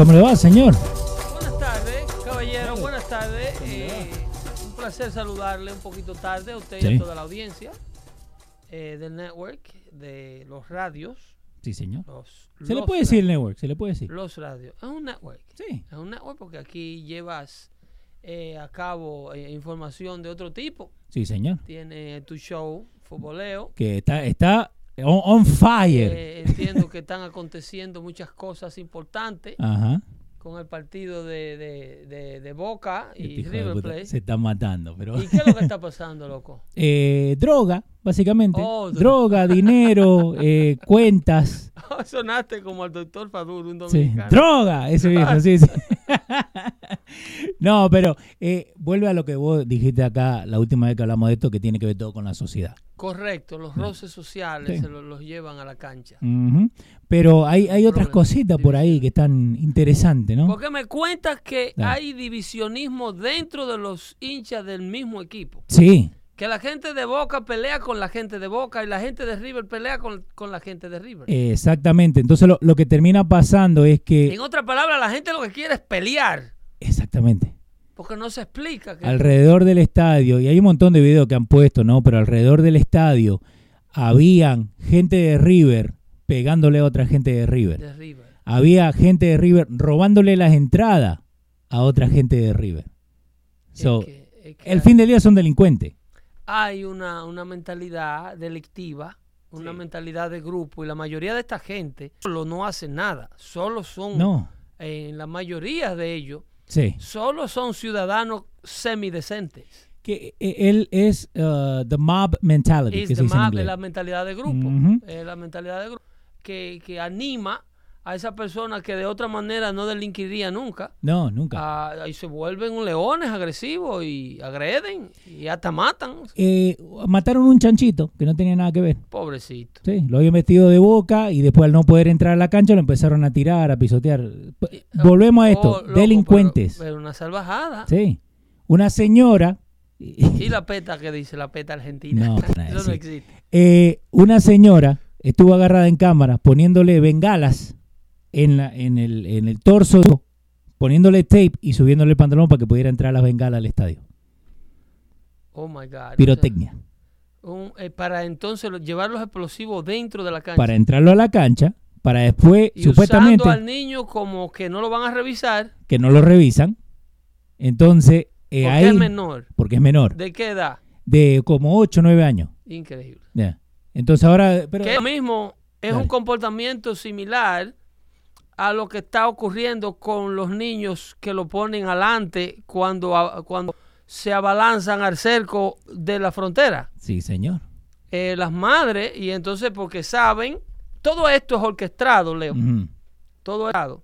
¿Cómo le va, señor? Buenas tardes, caballero, buenas tardes. Eh, un placer saludarle un poquito tarde a usted y Sí. a toda la audiencia eh, del network, de los radios. Sí, señor. Los, Se le puede decir el network, se le puede decir. Los radios. Es un network. Sí. Es un network porque aquí llevas eh, a cabo eh, información de otro tipo. Sí, señor. Tiene tu show, futboleo. Que está, está on, on fire. Eh, entiendo que están aconteciendo muchas cosas importantes Ajá. con el partido de, de- de- de Boca Este y de River Plate. Se están matando, pero. ¿Y qué es lo que está pasando, loco? Eh, droga, básicamente. Oh, dro- droga, dinero, eh, cuentas. Sonaste como el doctor Fadur, un Sí. dominicano. Droga, ese viejo, sí, sí. no, pero eh, vuelve a lo que vos dijiste acá la última vez que hablamos de esto, que tiene que ver todo con la sociedad. Correcto, los roces sociales Sí. se lo- los llevan a la cancha. Pero hay, hay otras Problema, cositas por ahí que están interesantes, ¿no? Porque me cuentas que Dale. hay divisionismo dentro de los hinchas del mismo equipo. Sí, Que la gente de Boca pelea con la gente de Boca y la gente de River pelea con, con la gente de River. exactamente. Entonces lo, lo que termina pasando es que... en otras palabras, la gente lo que quiere es pelear. Exactamente. Porque no se explica que... Alrededor del estadio, y hay un montón de videos que han puesto, ¿no? Pero alrededor del estadio habían gente de River pegándole a otra gente de River. de River. Había gente de River robándole las entradas a otra gente de River. Es So, que- es que el fin del día son delincuentes. Hay una, una mentalidad delictiva, una Sí. mentalidad de grupo y la mayoría de esta gente solo no hace nada, solo son, No, en la mayoría de ellos, sí. solo son ciudadanos semidecentes. Que eh, él es uh, the mob mentality, Es que más- inglés. la mentalidad de grupo, Ujú. es la mentalidad de grupo que, que anima a esa persona que de otra manera no delinquiría nunca. No, nunca. a- y se vuelven leones agresivos y agreden y hasta matan. Eh, mataron un chanchito que no tenía nada que ver. Pobrecito. Sí, lo habían metido de boca y después al no poder entrar a la cancha lo empezaron a tirar, a pisotear. P- Volvemos a esto, Oh, loco, delincuentes. Pero, pero una salvajada. Sí. Una señora, ¿Y la peta que dice? La peta argentina. No, Eso no existe. eh, una señora estuvo agarrada en cámara poniéndole bengalas en, la, en, el, en el torso, poniéndole tape y subiéndole el pantalón para que pudiera entrar las bengalas al estadio. Oh my God. Pirotecnia. Un- eh, para entonces llevar los explosivos dentro de la cancha. Para entrarlo a la cancha, para después, y supuestamente, usando al niño como que no lo van a revisar que no lo revisan. Entonces, eh, porque ahí, es menor. porque es menor, ¿De qué edad? de como 8 o 9 años. Increíble. Entonces ahora, pero, que lo mismo es Dale. un comportamiento similar a lo que está ocurriendo con los niños que lo ponen adelante cuando, cuando se abalanzan al cerco de la frontera. sí, señor. Eh, las madres, y entonces porque saben, todo esto es orquestado, Leo, Ujú. todo es orquestado.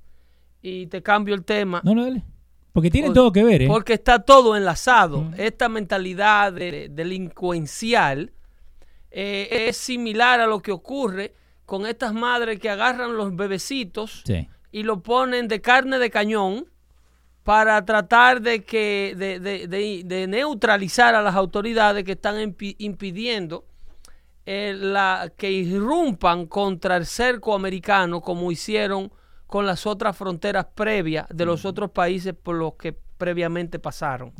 Y te cambio el tema. No, no, dale. Porque tiene Por- todo que ver, ¿eh? Porque está todo enlazado. Esta mentalidad de- delincuencial eh, es similar a lo que ocurre con estas madres que agarran los bebecitos Sí. y lo ponen de carne de cañón para tratar de que de, de- de- de neutralizar a las autoridades que están impi- impidiendo eh, la, que irrumpan contra el cerco americano como hicieron con las otras fronteras previas de los otros países por los que previamente pasaron.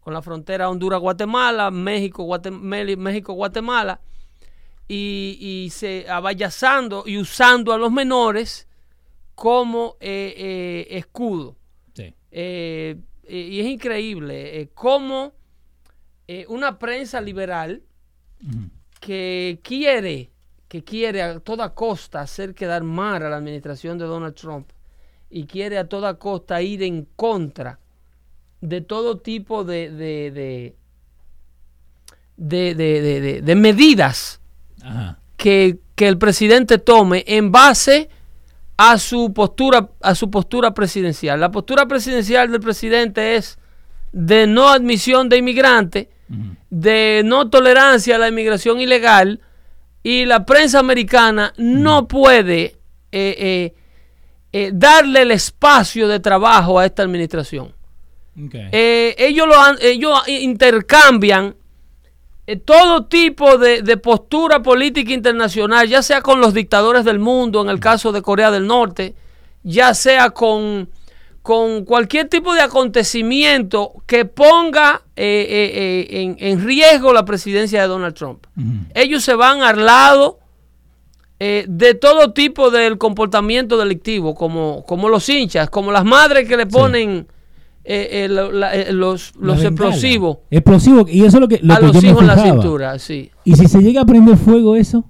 Con la frontera Honduras-Guatemala, México-Guatemala, y, y se abayazando y usando a los menores como eh, eh, escudo. Sí. Eh, y es increíble cómo una prensa liberal que quiere, que quiere a toda costa hacer quedar mal a la administración de Donald Trump y quiere a toda costa ir en contra de todo tipo de- de- de- de medidas Ajá. que, que el presidente tome en base a su postura a su postura presidencial. La postura presidencial del presidente es de no admisión de inmigrantes, de no tolerancia a la inmigración ilegal y la prensa americana no puede eh, eh, eh, darle el espacio de trabajo a esta administración. Ellos, lo ellos intercambian todo tipo de, de postura política internacional, ya sea con los dictadores del mundo, en el caso de Corea del Norte, ya sea con con cualquier tipo de acontecimiento que ponga eh, eh, eh, en, en riesgo la presidencia de Donald Trump. Ellos se van al lado eh, de todo tipo del comportamiento delictivo, como, como los hinchas, como las madres que le ponen eh, eh, la- eh, los, los explosivos Explosivo, y eso es lo que, lo a que los yo hijos en la cintura, sí. Y si se llega a prender fuego eso,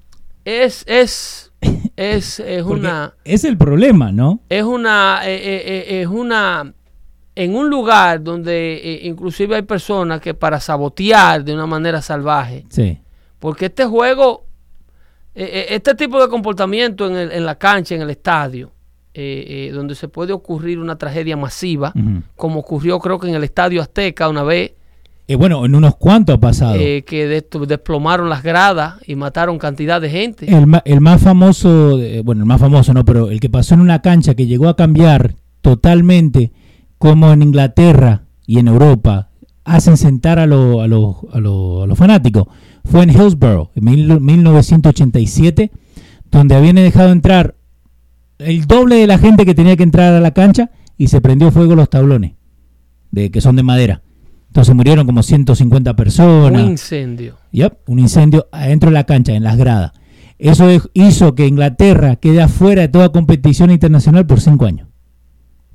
Es, es, es, es una... es el problema, ¿no? es una eh, eh, es una en un lugar donde inclusive hay personas que para sabotear de una manera salvaje Sí. porque este juego este tipo de comportamiento en, el- en la cancha en el estadio eh, eh, donde se puede ocurrir una tragedia masiva como ocurrió creo que en el estadio Azteca una vez. Eh, bueno, en unos cuantos ha pasado. eh, que de- desplomaron las gradas y mataron cantidad de gente. El, el más famoso, bueno, el más famoso no, pero el que pasó en una cancha que llegó a cambiar totalmente, como en Inglaterra y en Europa hacen sentar a, lo- a, los- a, lo- a los fanáticos, fue en Hillsborough, en mil- 1987, donde habían dejado entrar el doble de la gente que tenía que entrar a la cancha y se prendió fuego los tablones, de que son de madera. Entonces murieron como 150 un personas. incendio Yep, un incendio adentro de la cancha, en las gradas. Eso es- hizo que Inglaterra quede afuera de toda competición internacional por cinco años.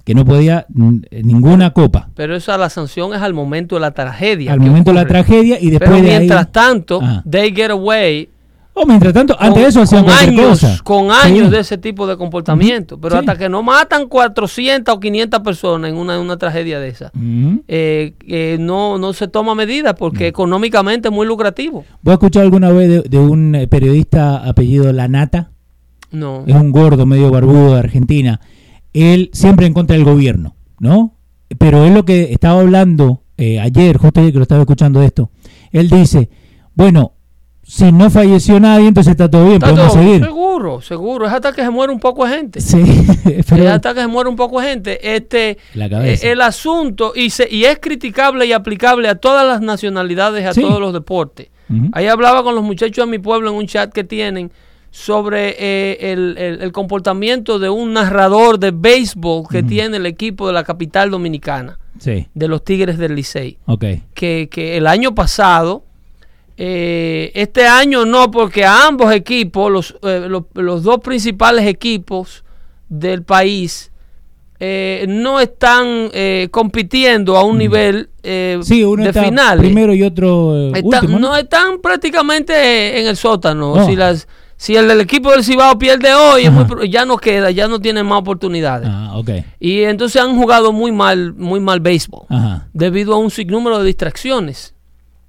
Que no podía ninguna copa. pero esa la sanción es al momento de la tragedia Al momento de la tragedia y después Pero de ahí. mientras tanto, Ajá. they get away Oh, mientras tanto, antes de eso hacían con cualquier años, cosa. con años Sí. de ese tipo de comportamiento. Pero Sí. hasta que no matan 400 o 500 personas en una, en una tragedia de esa, Ujú. eh, eh, no, no se toma medida porque económicamente es muy lucrativo. ¿Vos escuchado alguna vez de, de un eh, periodista apellido Lanata? No. es un gordo medio barbudo de Argentina, él siempre en contra del gobierno, ¿no? Pero él lo que estaba hablando eh, ayer, justo ayer que lo estaba escuchando de esto, él dice, bueno, si no falleció nadie, entonces está todo bien, Está podemos todo- seguir. Seguro, seguro. Es hasta que se muere un poco de gente. Sí, pero Es hasta que se muere un poco de gente. Este, La cabeza. eh, el asunto, y, se, y es criticable y aplicable a todas las nacionalidades, a Sí. todos los deportes. Ahí hablaba con los muchachos de mi pueblo en un chat que tienen sobre eh, el, el- el comportamiento de un narrador de béisbol que tiene el equipo de la capital dominicana, sí, de los Tigres del Licey. ok, Que, que el año pasado, eh, este año no, porque a ambos equipos, los, eh, los, los dos principales equipos del país, eh, no están eh, compitiendo a un nivel eh, sí, uno de está finales. primero y otro eh, último, ¿no? no están prácticamente en el sótano. Si las si el del equipo del Cibao pierde hoy, es muy Ajá. pro- ya no queda, ya no tienen más oportunidades. Ah, ok, Y entonces han jugado muy mal, muy mal béisbol, ajá, debido a un sinnúmero de distracciones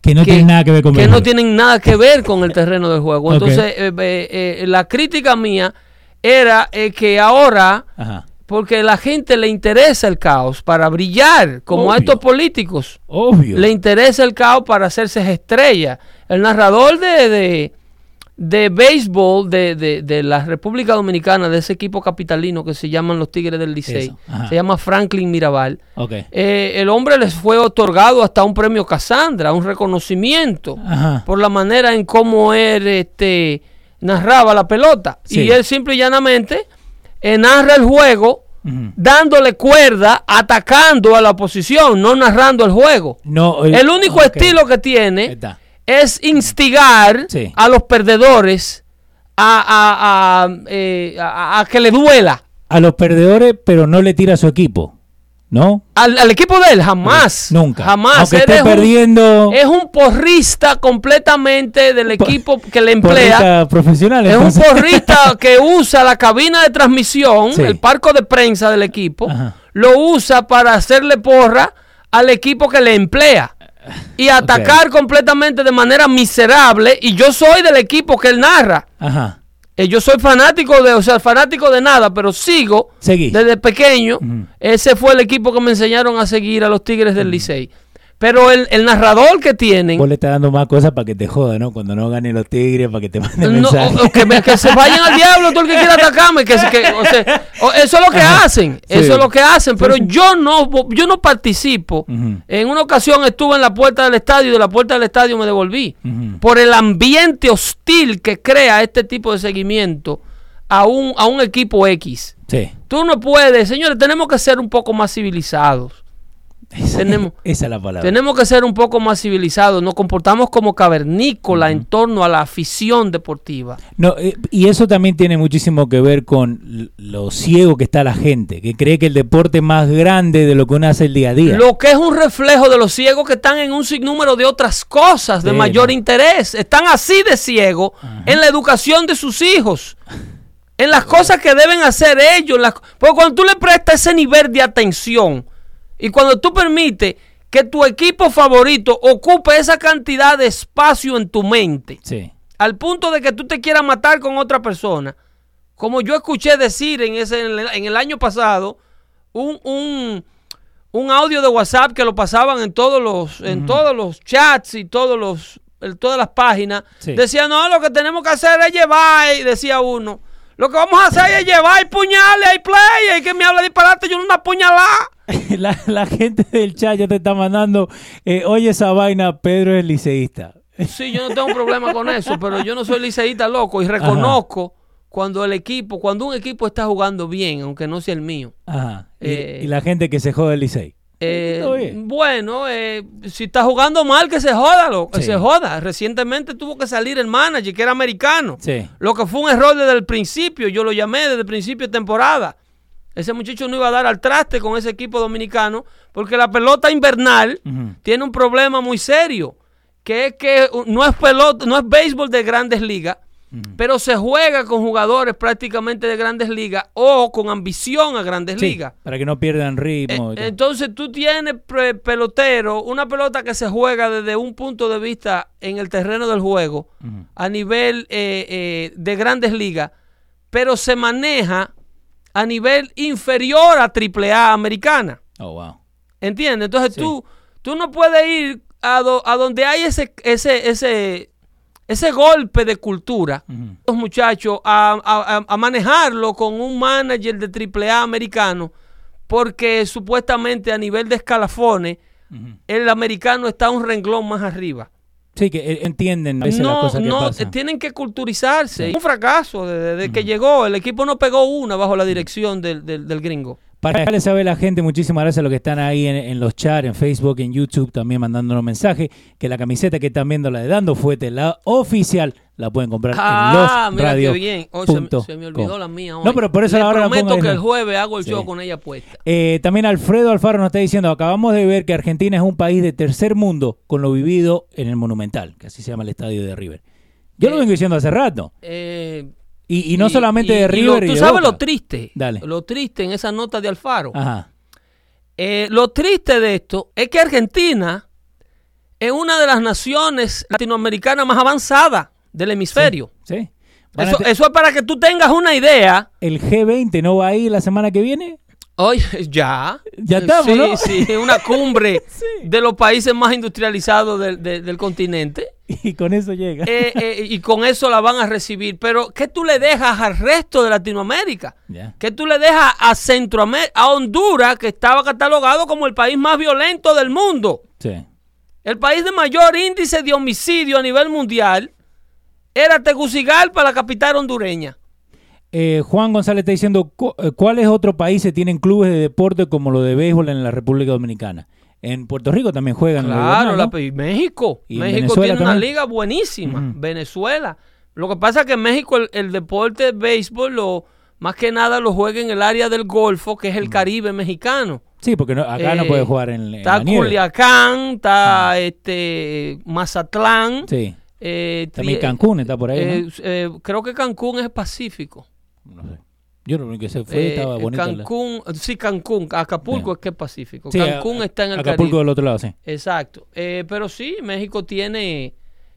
que no tiene nada que ver con que no tienen nada que ver con el terreno del juego. Entonces, eh, eh, eh, la crítica mía era eh, que ahora, Ajá, porque a la gente le interesa el caos para brillar, como a Obvio. estos políticos, obvio. le interesa el caos para hacerse estrella. El narrador de, de, de béisbol de, de- de la República Dominicana, de ese equipo capitalino que se llaman los Tigres del Licey, se llama Franklin Mirabal. Eh, el hombre les fue otorgado hasta un premio Cassandra, un reconocimiento ajá, por la manera en cómo él este, narraba la pelota. Sí. Y él simple y llanamente eh, narra el juego dándole cuerda, atacando a la oposición, no narrando el juego. No, El único estilo que tiene está. Es instigar Sí. a los perdedores a, a- a, eh, a- que le duela. A los perdedores, pero no le tira a su equipo, ¿no? Al, al equipo de él, jamás. Nunca. Jamás. Aunque Él esté es un- perdiendo. es un porrista completamente del equipo que le emplea. porristas profesionales. Es un porrista que usa la cabina de transmisión, Sí. el parco de prensa del equipo, Ajá. lo usa para hacerle porra al equipo que le emplea y atacar completamente de manera miserable. Y yo soy del equipo que él narra. Ajá. Eh, yo soy fanático de, o sea, fanático de nada, pero sigo Seguí. desde pequeño. Ese fue el equipo que me enseñaron a seguir a los Tigres del Licey. Pero el, el narrador que tienen, Vos le estás dando más cosas para que te joda, ¿no? Cuando no ganen los tigres, para que te manden No, mensajes. o- o que, me- que se vayan al diablo todo el que quiera atacarme. Que, que- o sea, o- eso es lo que Ajá. hacen. Sí. Eso es lo que hacen. Pero Sí, sí. yo no yo no participo. En una ocasión estuve en la puerta del estadio y de la puerta del estadio me devolví. Por el ambiente hostil que crea este tipo de seguimiento a un, a un equipo X. Sí. Tú no puedes, señores, tenemos que ser un poco más civilizados. Tenemos, Esa es la palabra. tenemos que ser un poco más civilizados. Nos comportamos como cavernícola en torno a la afición deportiva. No, eh, y eso también tiene muchísimo que ver con lo ciego que está la gente, que cree que el deporte es más grande de lo que uno hace el día a día. Lo que es un reflejo de los ciegos que están en un sinnúmero de otras cosas de Sí, mayor no. interés. Están así de ciegos en la educación de sus hijos. En las cosas que deben hacer ellos. las- porque cuando tú le prestas ese nivel de atención y cuando tú permites que tu equipo favorito ocupe esa cantidad de espacio en tu mente, Sí. al punto de que tú te quieras matar con otra persona, como yo escuché decir en, ese, en, el, en el año pasado, un, un, un audio de WhatsApp que lo pasaban en todos los, en todos los chats y todos los, en todas las páginas, Sí. decía, no, lo que tenemos que hacer es llevar, y decía uno, lo que vamos a hacer es llevar puñales, hay play, y que me habla disparate, yo no una puñalada. la, la gente del chat ya te está mandando, eh, oye esa vaina, Pedro es liceísta. Sí, yo no tengo problema con eso, pero yo no soy liceísta loco y reconozco cuando el equipo, cuando un equipo está jugando bien, aunque no sea el mío. Ajá. Y, Eh, y la gente que se jode el licey. Eh, bueno, eh, si está jugando mal, que se joda, lo, que Sí. se joda. Recientemente tuvo que salir el manager, que era americano. Sí. Lo que fue un error desde el principio, yo lo llamé desde el principio de temporada. Ese muchacho no iba a dar al traste con ese equipo dominicano, porque la pelota invernal tiene un problema muy serio, que es que no es pelota, no es béisbol de grandes ligas, pero se juega con jugadores prácticamente de grandes ligas o con ambición a grandes Sí, ligas. para que no pierdan ritmo. Eh, todo. entonces tú tienes pelotero, una pelota que se juega desde un punto de vista en el terreno del juego a nivel eh, eh, de grandes ligas, pero se maneja a nivel inferior a AAA americana. Oh, wow. ¿Entiendes? Entonces Sí. tú, tú no puedes ir a, do- a donde hay ese, ese, ese, ese golpe de cultura, los muchachos, a, a- a- manejarlo con un manager de AAA americano, porque supuestamente a nivel de escalafones, el americano está un renglón más arriba. Sí, que eh, entienden a veces las No, cosas que no, pasan. tienen que culturizarse. Un fracaso desde, desde que llegó. El equipo no pegó una bajo la dirección del, del- del gringo. Para dejarle saber a la gente, muchísimas gracias a los que están ahí en, en los chats, en Facebook, en YouTube, también mandándonos mensajes, que la camiseta que están viendo, la de Dando Fuete, la oficial, la pueden comprar Ah, en mira qué bien. Hoy se, me- punto se me olvidó com. la mía hoy. No, pero por eso Le ahora la prometo pongo que el jueves hago el Sí. show con ella puesta. Eh, también Alfredo Alfaro nos está diciendo, acabamos de ver que Argentina es un país de tercer mundo con lo vivido en el Monumental, que así se llama el estadio de River. Yo lo Eh, vengo diciendo hace rato. Eh, Y, y no solamente de y lo- River y Tú de sabes Boca. lo triste. Dale. Lo triste en esa nota de Alfaro. Ajá. Eh, lo triste de esto es que Argentina es una de las naciones latinoamericanas más avanzadas del hemisferio. ¿Sí? Eso, te- eso es para que tú tengas una idea. ¿El G20 no va a ir la semana que viene? Oye, ya. Ya estamos, sí, ¿no? Sí, es una cumbre Sí. de los países más industrializados del, del- del continente. Y con eso llega. Eh, eh, y con eso la van a recibir. Pero, ¿qué tú le dejas al resto de Latinoamérica? ¿Qué tú le dejas a Centroamérica, a Honduras, que estaba catalogado como el país más violento del mundo? Sí. El país de mayor índice de homicidio a nivel mundial era Tegucigalpa, la capital hondureña. Eh, Juan González está diciendo, eh, ¿cuáles otros países tienen clubes de deporte como lo de béisbol en la República Dominicana? En Puerto Rico también juegan. Claro, la- ¿no? y México. Y México Venezuela tiene una liga buenísima. Venezuela. Lo que pasa es que en México el, el deporte de béisbol, lo, más que nada lo juega en el área del Golfo, que es el Caribe mexicano. Sí, porque no- acá no Eh, puede jugar en, en Está la nieve. Culiacán, está este Mazatlán. Sí. eh, También Cancún está por ahí, eh, ¿no? eh, creo que Cancún es Pacífico. No. Yo lo único que sé fue, Eh, estaba bonita la- Cancún, sí, Cancún, Acapulco es que es Pacífico. Sí, Cancún a- está en el Acapulco Caribe. del otro lado, sí. Exacto. Eh, pero sí, México tiene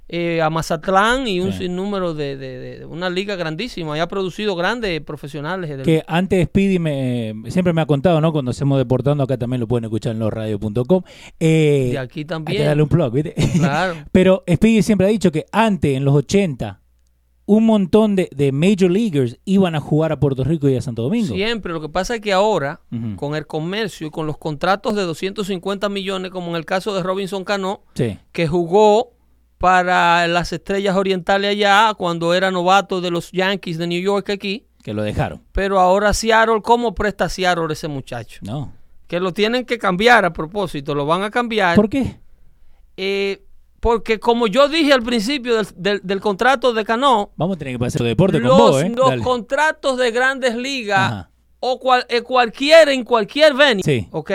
eh, a Mazatlán y un sinnúmero de, de- una liga grandísima y ha producido grandes profesionales. del- Que antes Speedy me, siempre me ha contado, ¿no? Cuando hacemos Deportando, acá también lo pueden escuchar en losradio.com. Eh, de aquí hay que también. darle un plug, ¿viste? Claro. Pero Speedy siempre ha dicho que antes, en los 80, un montón de, de Major Leaguers iban a jugar a Puerto Rico y a Santo Domingo. Siempre. Lo que pasa es que ahora, con el comercio y con los contratos de 250 millones, como en el caso de Robinson Cano, Sí. que jugó para las estrellas orientales allá cuando era novato de los Yankees de New York aquí, Que lo dejaron. Pero ahora Seattle, ¿cómo presta Seattle ese muchacho? No. Que lo tienen que cambiar a propósito, lo van a cambiar. ¿Por qué? Eh, porque como yo dije al principio del, del- del contrato de Cano, Vamos a tener que pasar deporte los, con vos, ¿eh? los Dale. contratos de grandes ligas Ajá. o cual, eh, cualquier en cualquier venue, Sí. ¿ok?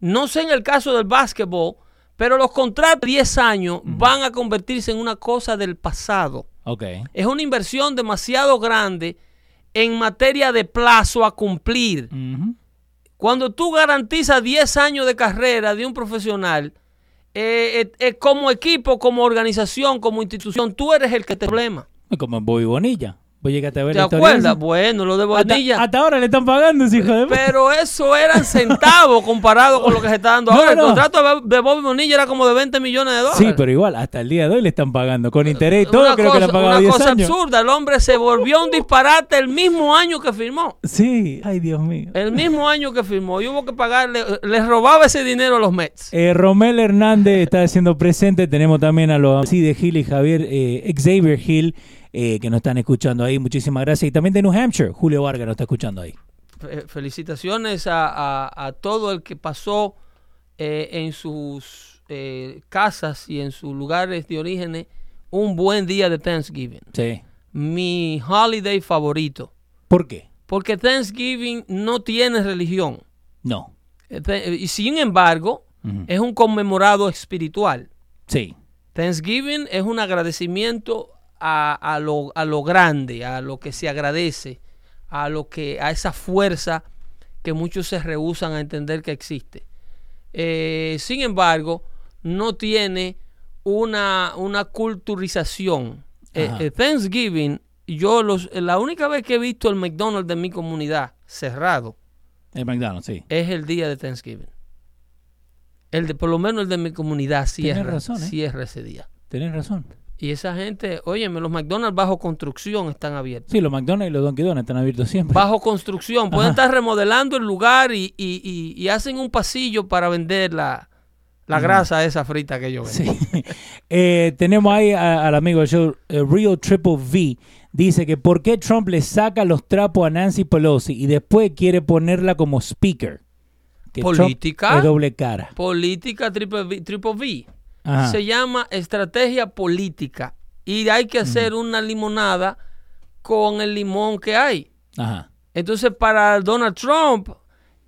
No sé en el caso del básquetbol, pero los contratos de 10 años van a convertirse en una cosa del pasado. Ok. Es una inversión demasiado grande en materia de plazo a cumplir. Cuando tú garantizas 10 años de carrera de un profesional, eh, eh, eh, como equipo, como organización, como institución, tú eres el que te problema. Como Bobby Bonilla. Vos llegaste a ver ¿Te la acuerdas? Bueno, lo de Bonilla. hasta ahora le están pagando ese hijo de... Pero eso eran centavos comparado con lo que se está dando No, ahora. El contrato de Bobby Bonilla era como de 20 millones de dólares. Sí, pero igual, hasta el día de hoy le están pagando. Con interés y todo, una creo cosa, que le han pagado una 10 cosa años. absurda. El hombre se volvió un disparate el mismo año que firmó. Sí, ay Dios mío. El mismo año que firmó. Y hubo que pagarle. Les robaba ese dinero a los Mets. Eh, Romel Hernández está haciendo presente. Tenemos también a los sí, de Gil y Javier eh, Xavier Hill eh, que nos están escuchando ahí. Muchísimas gracias. Y también de New Hampshire, Julio Vargas nos está escuchando ahí. Fe- Felicitaciones a, a- a todo el que pasó eh, en sus eh, casas y en sus lugares de origen un buen día de Thanksgiving. Sí. Mi holiday favorito. ¿Por qué? Porque Thanksgiving no tiene religión. No. Y sin embargo, es un conmemorado espiritual. Sí. Thanksgiving es un agradecimiento a, a lo, a lo grande, a lo que se agradece, a lo que, a esa fuerza que muchos se rehusan a entender que existe. Eh, sin embargo, no tiene una, una culturización. Eh, eh, Thanksgiving, yo los, la única vez que he visto el McDonald's de mi comunidad cerrado El McDonald's, sí. es el día de Thanksgiving. El de, por lo menos el de mi comunidad Tienes cierra, razón, ¿eh? cierra ese día. Tenés razón. Y esa gente, óyeme, los McDonald's bajo construcción están abiertos. Sí, los McDonald's y los Donkey Donuts están abiertos siempre. Bajo construcción. Pueden Ajá. estar remodelando el lugar y, y- y- y hacen un pasillo para vender la, la grasa esa frita que ellos venden. Sí. Eh, tenemos ahí a- al amigo del show, eh, Real Triple V. Dice que por qué Trump le saca los trapos a Nancy Pelosi y después quiere ponerla como speaker. Que Trump Política. es doble cara. Política triple V. triple V. Ajá. Se llama estrategia política. Y hay que hacer una limonada con el limón que hay. Ajá. Entonces, para Donald Trump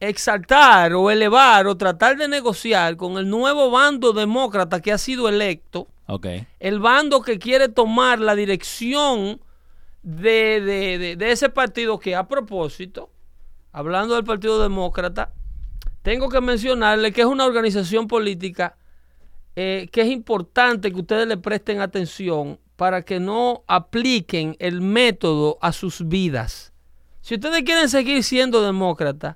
exaltar o elevar o tratar de negociar con el nuevo bando demócrata que ha sido electo, el bando que quiere tomar la dirección de, de- de- de ese partido que a propósito, hablando del Partido Demócrata, tengo que mencionarle que es una organización política eh, que es importante que ustedes le presten atención para que no apliquen el método a sus vidas. Si ustedes quieren seguir siendo demócratas,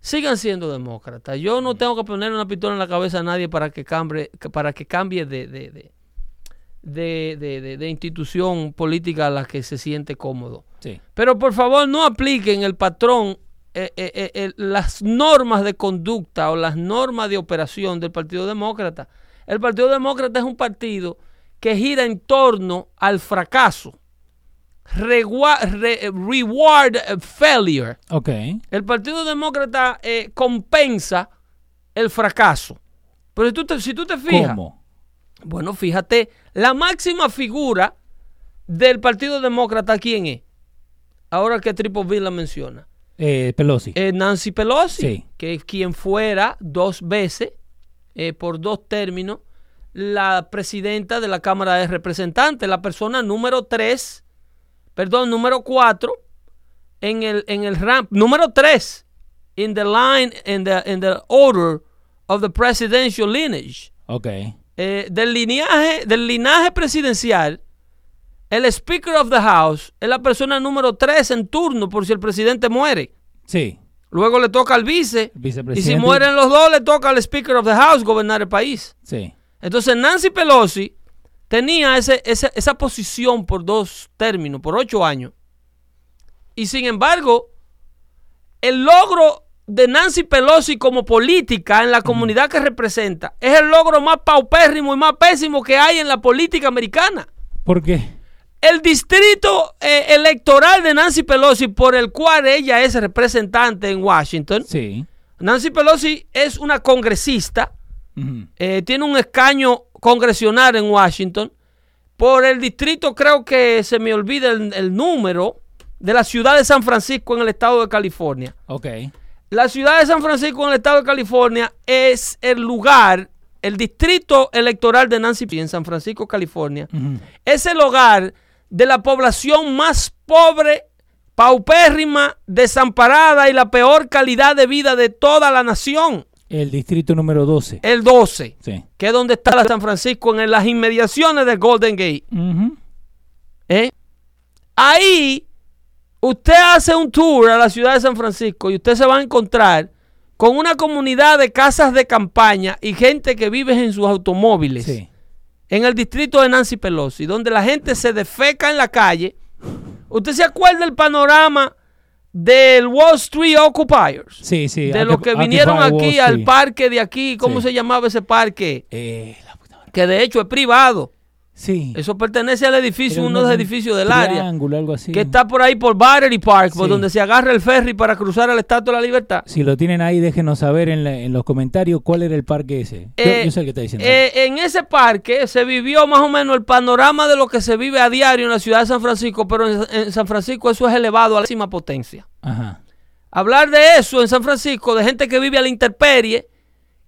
sigan siendo demócratas. Yo no tengo que poner una pistola en la cabeza a nadie para que cambie, para que cambie de, de- de- de- institución política a la que se siente cómodo. Sí. Pero por favor no apliquen el patrón, eh, eh, las normas de conducta o las normas de operación del Partido Demócrata. El Partido Demócrata es un partido que gira en torno al fracaso. Regua- re- reward failure. Ok. El Partido Demócrata eh, compensa el fracaso. Pero si tú te, si tú te fijas, ¿Cómo? bueno, fíjate, la máxima figura del Partido Demócrata, ¿quién es? Ahora que Triple B la menciona. Eh, Pelosi. Eh, Nancy Pelosi, Sí. que es quien fuera dos veces, eh, por dos términos, la presidenta de la Cámara de Representantes, la persona número tres, perdón, número cuatro, en el, en el ramp, número tres, in the line, in the, in the order of the presidential lineage ok. eh, del, lineaje, del linaje presidencial, el Speaker of the House es la persona número 3 en turno por si el presidente muere. Sí. Luego le toca al vice. Y si mueren los dos, le toca al Speaker of the House gobernar el país. Sí. Entonces Nancy Pelosi tenía ese, ese- esa posición por dos términos, por ocho años. Y sin embargo, el logro de Nancy Pelosi como política en la comunidad que representa es el logro más paupérrimo y más pésimo que hay en la política americana. ¿Por qué? El distrito eh, electoral de Nancy Pelosi, por el cual ella es representante en Washington. Sí. Nancy Pelosi es una congresista, eh, tiene un escaño congresional en Washington. Por el distrito, creo que se me olvida el, el número de la ciudad de San Francisco en el estado de California. Ok. La ciudad de San Francisco en el estado de California es el lugar, el distrito electoral de Nancy Pelosi en San Francisco, California. Es el hogar de la población más pobre, paupérrima, desamparada y la peor calidad de vida de toda la nación. El distrito número 12. El 12, Sí. que es donde está la San Francisco, en las inmediaciones del Golden Gate. ¿eh? Ahí usted hace un tour a la ciudad de San Francisco y usted se va a encontrar con una comunidad de casas de campaña y gente que vive en sus automóviles. Sí. En el distrito de Nancy Pelosi, donde la gente se defeca en la calle. ¿Usted se acuerda del panorama del Wall Street Occupiers? Sí, sí. de los que vinieron aquí al parque de aquí, ¿cómo Sí. se llamaba ese parque? Eh, la puta. Que de hecho es privado. Sí. Eso pertenece al edificio, uno de los edificios del área, triángulo, algo así. que está por ahí por Battery Park, por donde se agarra el ferry para cruzar al Estatua de la Libertad. Si lo tienen ahí, déjenos saber en, la- en los comentarios cuál era el parque ese. Yo, Eh, yo sé el que está diciendo. eh, en ese parque se vivió más o menos el panorama de lo que se vive a diario en la ciudad de San Francisco, pero en, en San Francisco eso es elevado a la máxima potencia. Ajá. Hablar de eso en San Francisco, de gente que vive a la intemperie,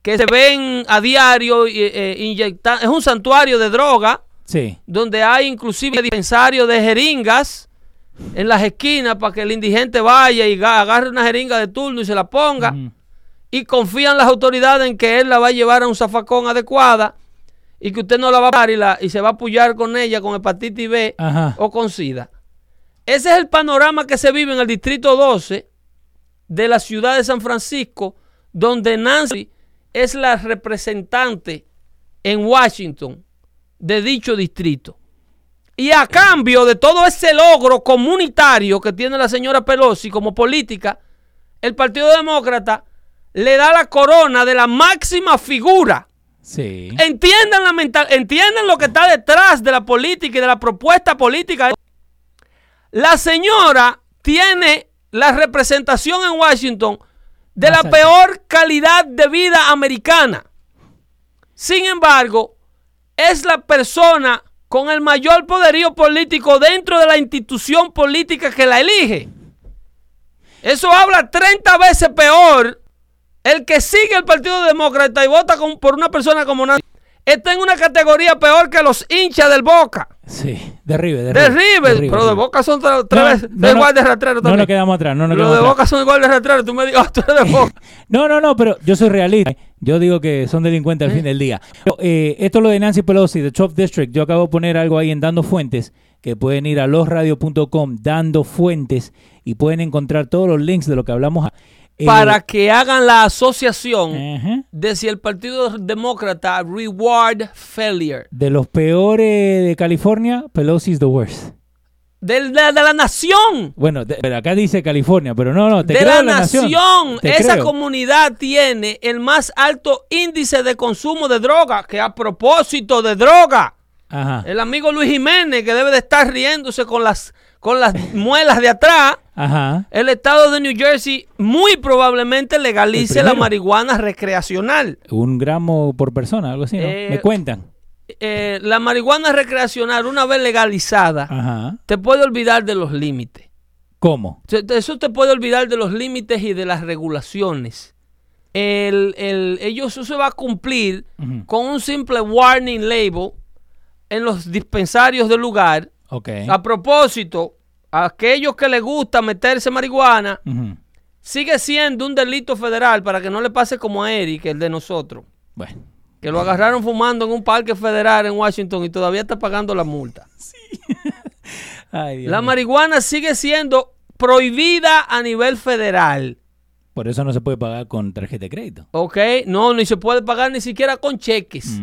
que se ven a diario eh, eh, inyecta- es un santuario de droga, Sí. donde hay inclusive dispensarios de jeringas en las esquinas para que el indigente vaya y ga- agarre una jeringa de turno y se la ponga y confían las autoridades en que él la va a llevar a un zafacón adecuada y que usted no la va a parar y, la, y se va a apoyar con ella con hepatitis B Ajá. o con SIDA. Ese es el panorama que se vive en el distrito 12 de la ciudad de San Francisco, donde Nancy es la representante en Washington de dicho distrito. Y a cambio de todo ese logro comunitario que tiene la señora Pelosi como política, el Partido Demócrata le da la corona de la máxima figura Sí. Entiendan, la mental, entiendan lo que está detrás de la política y de la propuesta política. La señora tiene la representación en Washington de Más la peor calidad de vida americana. Sin embargo, es la persona con el mayor poderío político dentro de la institución política que la elige. Eso habla 30 veces peor el que sigue el Partido Demócrata y vota por una persona como Nancy. Está en una categoría peor que los hinchas del Boca. Sí. De River. De De River. River, pero de Boca son tres No, veces no, igual de rastrero No nos quedamos atrás. No nos Los quedamos de atrás. Boca son igual de rastrero. Tú me digas, ah, tú eres de Boca. No, no, no, pero yo soy realista. Yo digo que son delincuentes al fin del día. Pero, eh, esto es lo de Nancy Pelosi, de Top District. Yo acabo de poner algo ahí en Dando Fuentes, que pueden ir a losradio.com, Dando Fuentes, y pueden encontrar todos los links de lo que hablamos. Eh, Para que hagan la asociación de si el Partido Demócrata reward failure. de los peores de California, Pelosi is the worst. De, de la nación. Bueno, de- pero acá dice California, pero no, no, te de creo la la nación. Esa creo. comunidad tiene el más alto índice de consumo de droga, que a propósito de droga, Ajá, el amigo Luis Jiménez, que debe de estar riéndose con las, con las muelas de atrás, ajá. el estado de New Jersey muy probablemente legalice la marihuana recreacional. Un gramo por persona, algo así, ¿no? Eh, Me cuentan. Eh, la marihuana recreacional, una vez legalizada, Ajá. te puede olvidar de los límites. ¿Cómo? Eso te puede olvidar de los límites y de las regulaciones. El, el- ellos eso se va a cumplir con un simple warning label en los dispensarios del lugar. Ok. A propósito, aquellos que les gusta meterse marihuana, sigue siendo un delito federal para que no le pase como a Eric, el de nosotros, Bueno. que lo agarraron fumando en un parque federal en Washington y todavía está pagando la multa. Ay, Dios La marihuana sigue siendo prohibida a nivel federal. Por eso no se puede pagar con tarjeta de crédito. ¿Ok? No, ni se puede pagar ni siquiera con cheques.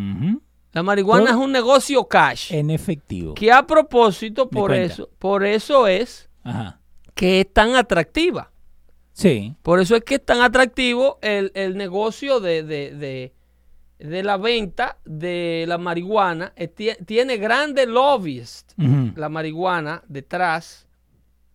La marihuana Todo- es un negocio cash. En efectivo. Que a propósito, por eso, por eso es Ajá. que es tan atractiva. Sí. Por eso es que es tan atractivo el, el negocio de, de, de, de la venta de la marihuana, eh, tie- tiene grandes lobbies la marihuana detrás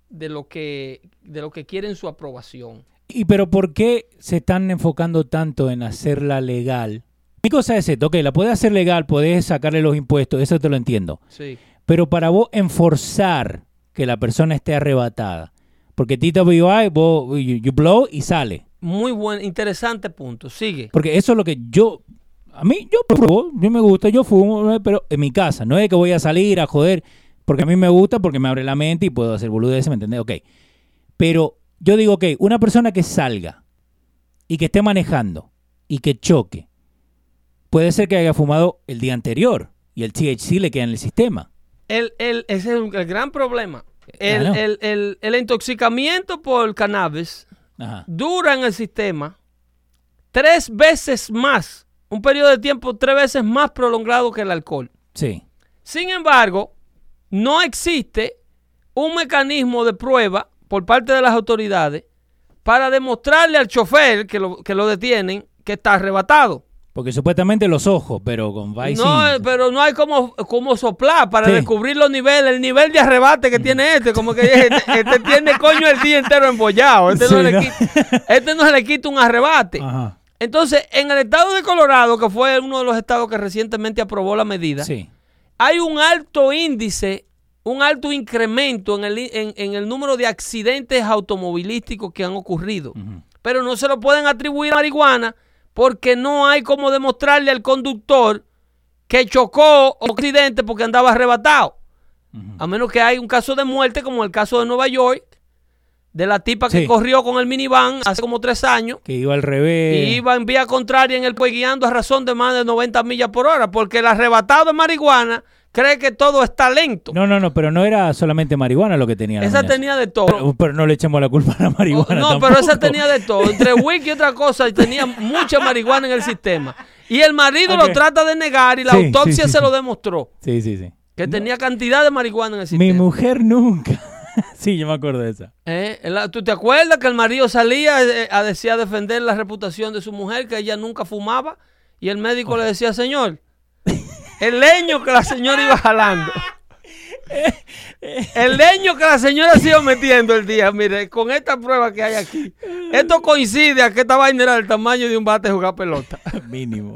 de lo que de lo que quieren su aprobación. ¿Y pero por qué se están enfocando tanto en hacerla legal? Mi cosa es esto, ok, la puedes hacer legal, podés sacarle los impuestos, eso te lo entiendo. Sí. Pero para vos enforzar que la persona esté arrebatada, porque TWI, vos, you, you blow y sale. Muy buen, interesante punto. Sigue. Porque eso es lo que yo, a mí, yo pruebo, yo me gusta, yo fumo, pero en mi casa, no es que voy a salir a joder, porque a mí me gusta, porque me abre la mente y puedo hacer boludeces, ¿me entendés? Ok. Pero yo digo, ok, una persona que salga y que esté manejando y que choque, puede ser que haya fumado el día anterior y el THC le queda en el sistema. El, el- ese es el gran problema. El, Claro. el- el- el intoxicamiento por cannabis Ajá. dura en el sistema tres veces más, un periodo de tiempo tres veces más prolongado que el alcohol. Sí. Sin embargo, no existe un mecanismo de prueba por parte de las autoridades para demostrarle al chofer que lo, que lo detienen que está arrebatado. Porque supuestamente los ojos, pero con Vice. No, pero no hay como, como soplar para Sí. descubrir los niveles, el nivel de arrebate que tiene este. Como que este, este tiene coño el día entero embollado. Este, no le ¿no? quita- este no se le quita un arrebate. Ajá. Entonces, en el estado de Colorado, que fue uno de los estados que recientemente aprobó la medida, Sí. hay un alto índice, un alto incremento en el, en, en el número de accidentes automovilísticos que han ocurrido. Pero no se lo pueden atribuir a marihuana porque no hay como demostrarle al conductor que chocó o accidente porque andaba arrebatado. A menos que hay un caso de muerte, como el caso de Nueva York, de la tipa que Sí. corrió con el minivan hace como tres años. Que iba al revés. Y iba en vía contraria en el pues guiando a razón de más de 90 millas por hora, porque el arrebatado de marihuana cree que todo está lento. No, no, no, pero no era solamente marihuana lo que tenía. esa tenía de todo. Pero, pero no le echemos la culpa a la marihuana. no, pero esa tenía de todo. Entre whisky y otra cosa, tenía mucha marihuana en el sistema. Y el marido lo trata de negar y la Sí, autopsia sí, sí, se lo demostró. Sí, sí, sí. Que tenía cantidad de marihuana en el Mi sistema. mujer nunca. sí, yo me acuerdo de esa. ¿Eh? ¿Tú te acuerdas que el marido salía eh, a decía defender la reputación de su mujer, que ella nunca fumaba? Y el médico le decía, señor, el leño que la señora iba jalando. El leño que la señora se iba metiendo el día, mire, con esta prueba que hay aquí. Esto coincide a que esta vaina era del tamaño de un bate de jugar pelota. Mínimo.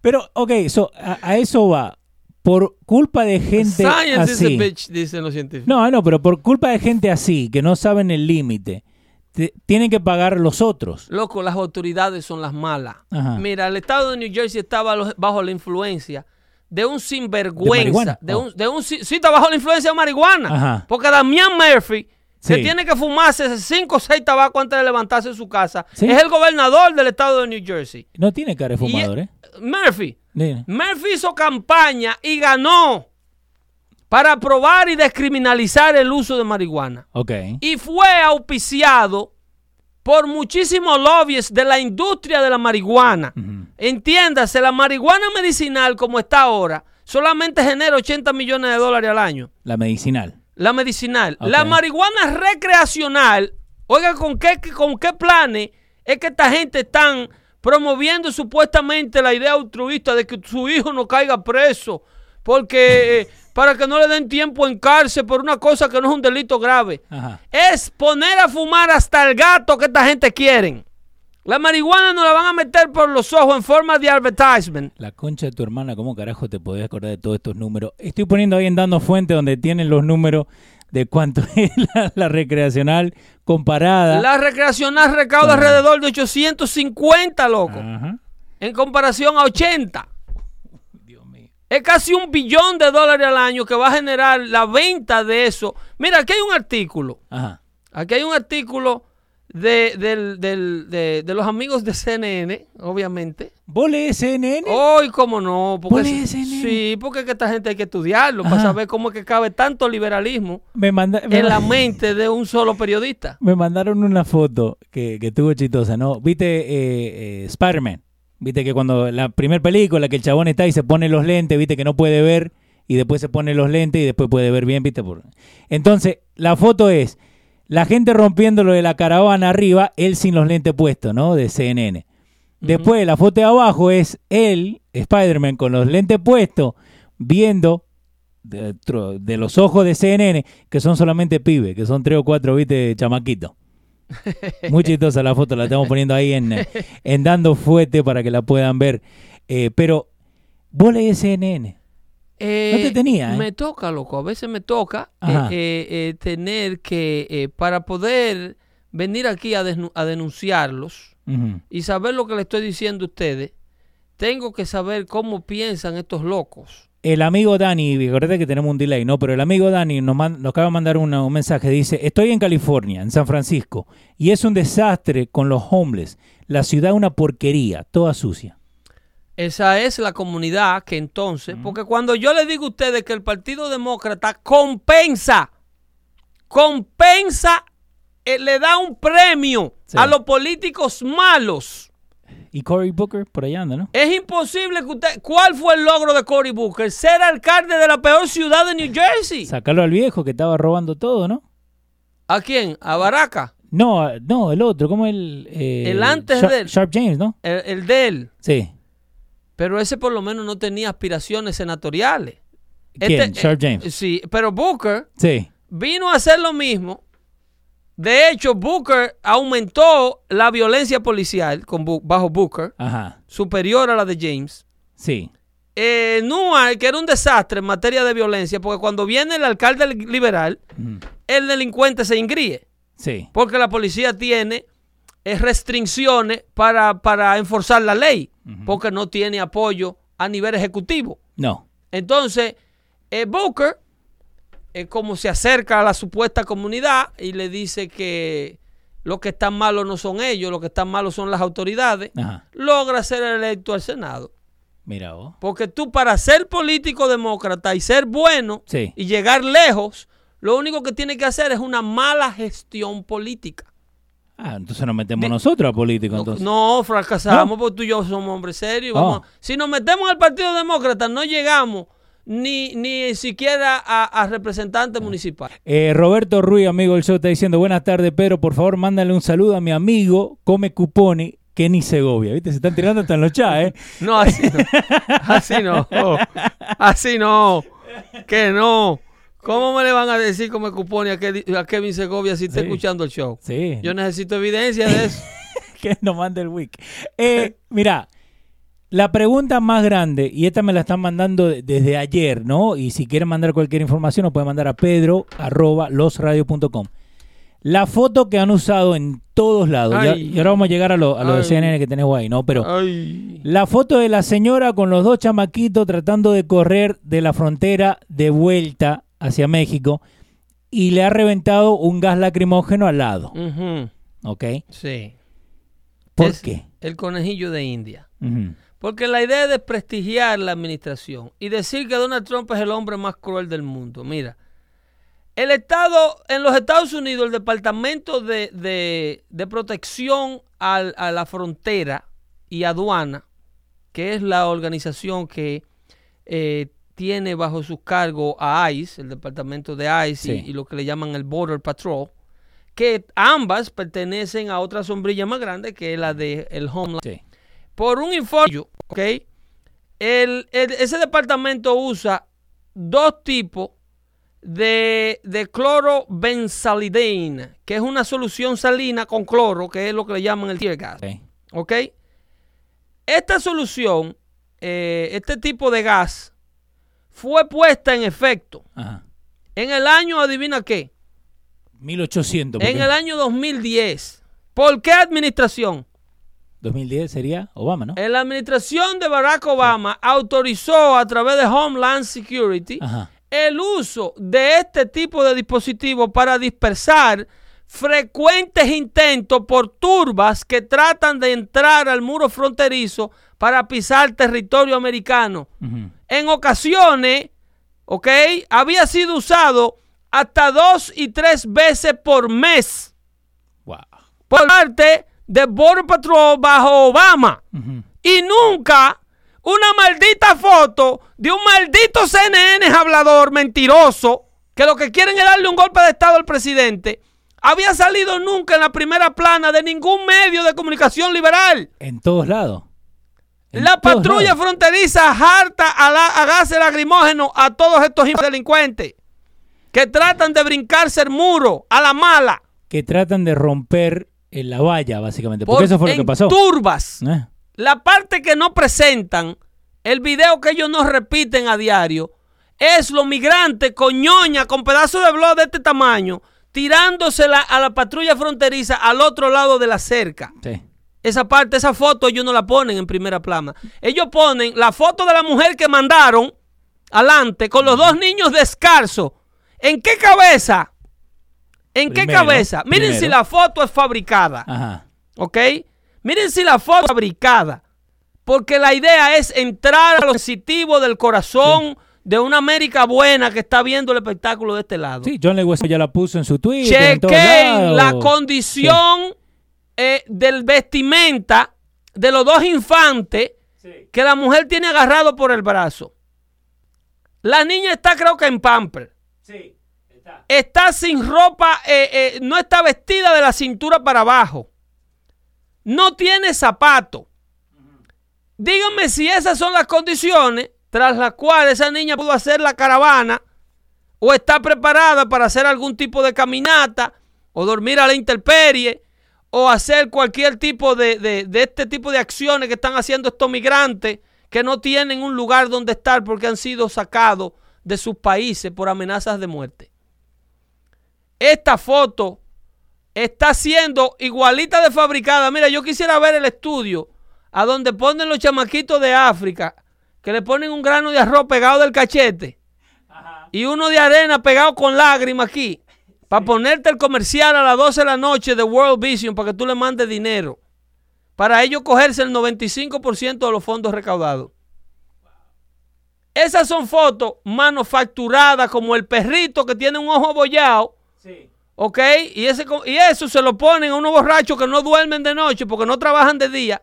Pero, ok, so, a, a eso va. Por culpa de gente Science is a así. bitch, dicen los científicos. No, no, pero por culpa de gente así, que no saben el límite, te- tienen que pagar los otros. Loco, las autoridades son las malas. Ajá. Mira, el estado de New Jersey estaba bajo la influencia de un sinvergüenza. De, Oh. un, de un si- sí, está bajo la influencia de marihuana. Ajá. Porque Damián Murphy, que Sí. tiene que fumarse cinco o seis tabacos antes de levantarse de su casa, Sí. es el gobernador del estado de New Jersey. No tiene cara de Y- fumador, ¿eh? Murphy. Murphy hizo campaña y ganó para aprobar y descriminalizar el uso de marihuana. Ok. Y fue auspiciado por muchísimos lobbies de la industria de la marihuana. Ujú. Entiéndase, la marihuana medicinal como está ahora solamente genera 80 millones de dólares al año. La medicinal. La medicinal. La marihuana recreacional, oiga, ¿con qué, con qué planes es que esta gente están promoviendo supuestamente la idea altruista de que su hijo no caiga preso? Porque eh, para que no le den tiempo en cárcel por una cosa que no es un delito grave. Ajá. Es poner a fumar hasta el gato que esta gente quieren. La marihuana no la van a meter por los ojos en forma de advertisement. La concha de tu hermana, ¿cómo carajo te podés acordar de todos estos números? Estoy poniendo ahí en Dando Fuente donde tienen los números de cuánto es la, la recreacional comparada. La recreacional recauda Ajá. alrededor de 850, loco. Ajá. En comparación a 80. Dios mío. Es casi un billón de dólares al año que va a generar la venta de eso. Mira, aquí hay un artículo. Ajá. Aquí hay un artículo de, del- del- de- de los amigos de CNN, obviamente. ¿Vos lees CNN? Hoy, cómo no. Porque ¿Vos lees CNN? sí, porque es que esta gente hay que estudiarlo para saber cómo es que cabe tanto liberalismo me, manda- me en la mente de un solo periodista. me mandaron una foto que, que estuvo chistosa, ¿no? ¿Viste eh, eh, Spider-Man? ¿Viste que cuando la primera película que el chabón está y se pone los lentes, viste que no puede ver y después se pone los lentes y después puede ver bien, viste? Por... Entonces, la foto es la gente rompiendo lo de la caravana arriba, él sin los lentes puestos, ¿no? De CNN. Después, la foto de abajo es él, Spider-Man, con los lentes puestos, viendo de, de los ojos de CNN, que son solamente pibes, que son tres o cuatro, viste, chamaquitos. Muy chistosa la foto, la estamos poniendo ahí en, en Dando Fuete para que la puedan ver. Eh, pero, vos lees CNN. Eh, No te tenía, ¿eh? Me toca, loco. A veces me toca eh, eh, tener que, para poder venir aquí a, denunciarlos y saber lo que le estoy diciendo a ustedes, tengo que saber cómo piensan estos locos. El amigo Dani, acuérdate que tenemos un delay, ¿no? Pero el amigo Dani nos, acaba de mandar una- un mensaje. Dice, estoy en California, en San Francisco, y es un desastre con los homeless. La ciudad es una porquería, toda sucia. Esa es la comunidad que entonces, porque cuando yo le digo a ustedes que el Partido Demócrata compensa, compensa, eh, le da un premio Sí. a los políticos malos. Y Cory Booker por allá anda, ¿no? Es imposible que usted... ¿Cuál fue el logro de Cory Booker? Ser alcalde de la peor ciudad de New Jersey. Sacarlo al viejo que estaba robando todo, ¿no? ¿A quién? ¿A Baraca? No, no, el otro, ¿cómo el...? eh, El antes Sharp, de él. Sharp James, ¿no? El, el de él. Sí. Pero ese por lo menos no tenía aspiraciones senatoriales. ¿Quién? Este- eh, James. sí, pero Booker Sí. vino a hacer lo mismo. De hecho, Booker aumentó la violencia policial con bajo Booker, Ajá. superior a la de James. Sí. Eh, que era un desastre en materia de violencia, porque cuando viene el alcalde liberal, el delincuente se ingríe, Sí. porque la policía tiene restricciones para, para enforzar la ley, porque no tiene apoyo a nivel ejecutivo. No. Entonces, eh, Booker, eh, como se acerca a la supuesta comunidad y le dice que lo que están malos no son ellos, lo que están malos son las autoridades, Ajá. logra ser electo al Senado. Mira vos. Porque tú para ser político demócrata y ser bueno Sí. y llegar lejos, lo único que tienes que hacer es una mala gestión política. Ah, entonces nos metemos nosotros a políticos, No, entonces. no, fracasamos No. porque tú y yo somos hombres serios. Oh. vamos a- Si nos metemos al Partido Demócrata, no llegamos ni, ni siquiera a, a representante municipal. Eh, Roberto Ruiz, amigo del show, está diciendo, buenas tardes, Pedro, por favor, mándale un saludo a mi amigo, come cupones, Kenny Segovia. ¿Viste? Se están tirando hasta en los chats, ¿eh? No, así no. Así no. Así no. Que no. ¿Cómo me le van a decir como cupone a, Ke- a Kevin Segovia si está Sí. escuchando el show? Sí. Yo necesito evidencia de eso. que nos mande el week. Eh, mira, la pregunta más grande, y esta me la están mandando de- desde ayer, ¿no? Y si quieren mandar cualquier información, nos pueden mandar a pedro arroba losradio.com. La foto que han usado en todos lados, y a- Ay. y ahora vamos a llegar a lo, a lo de. CNN que tenemos ahí, ¿no? Pero Ay. la foto de la señora con los dos chamaquitos tratando de correr de la frontera de vuelta hacia México y le ha reventado un gas lacrimógeno al lado. ¿ok? Sí. ¿Por Es qué? El conejillo de India. Porque la idea es desprestigiar la administración y decir que Donald Trump es el hombre más cruel del mundo. Mira, el Estado, en los Estados Unidos, el Departamento de, de- de Protección al- a la Frontera y Aduana, que es la organización que eh, tiene bajo sus cargos a ICE, el Departamento de ICE y- Sí. y, lo que le llaman el Border Patrol, que ambas pertenecen a otra sombrilla más grande que es la de el Homeland Sí. por un informe, ¿ok? El, el- ese departamento usa dos tipos de, de que es una solución salina con cloro, que es lo que le llaman el tear gas, Ok. ¿ok? Esta solución, eh, este tipo de gas, fue puesta en efecto Ajá. en el año, adivina qué, 1800. en el año 2010. ¿Por qué administración? 2010 sería Obama, ¿no? En la administración de Barack Obama autorizó a través de Homeland Security Ajá. el uso de este tipo de dispositivos para dispersar frecuentes intentos por turbas que tratan de entrar al muro fronterizo para pisar territorio americano. Ujú. En ocasiones, ¿ok? Había sido usado hasta dos y tres veces por mes Wow. por parte de Border Patrol bajo Obama y nunca una maldita foto de un maldito CNN hablador mentiroso que lo que quieren es darle un golpe de estado al presidente había salido nunca en la primera plana de ningún medio de comunicación liberal. En todos lados. En La patrulla lados. fronteriza harta a, la, a gases lacrimógenos a todos estos delincuentes que tratan de brincarse el muro a la mala. Que tratan de romper eh, la valla, básicamente. Porque por- eso fue lo en que pasó. turbas. ¿Eh? La parte que no presentan, el video que ellos no repiten a diario, es los migrantes con ñoña, con pedazos de blog de este tamaño, tirándosela a la patrulla fronteriza al otro lado de la cerca. Sí. Esa parte, esa foto, ellos no la ponen en primera plana. Ellos ponen la foto de la mujer que mandaron adelante con los dos niños descalzos. ¿En qué cabeza? ¿En qué cabeza? Miren si la foto es fabricada. Ajá. ¿Ok? Miren si la foto es fabricada. Porque la idea es entrar a lo sensitivo del corazón de una América buena que está viendo el espectáculo de este lado. Sí, John Lewis ya la puso en su Twitter. en Chequen la condición eh, del vestimenta de los dos infantes que la mujer tiene agarrado por el brazo. La niña está creo que en pamper. Sí, está. Está sin ropa, eh, eh, no está vestida de la cintura para abajo. No tiene zapato. Díganme si esas son las condiciones tras las cuales esa niña pudo hacer la caravana o está preparada para hacer algún tipo de caminata o dormir a la intemperie o hacer cualquier tipo de, de- de este tipo de acciones que están haciendo estos migrantes que no tienen un lugar donde estar porque han sido sacados de sus países por amenazas de muerte. Esta foto está siendo igualita de fabricada. Mira, yo quisiera ver el estudio a donde ponen los chamaquitos de África que le ponen un grano de arroz pegado del cachete y uno de arena pegado con lágrimas aquí para ponerte el comercial a las 12 de la noche de World Vision para que tú le mandes dinero. Para ellos cogerse el 95% de los fondos recaudados. Esas son fotos manufacturadas como el perrito que tiene un ojo abollado. Sí. ¿Ok? Y, ese, y eso se lo ponen a unos borrachos que no duermen de noche porque no trabajan de día.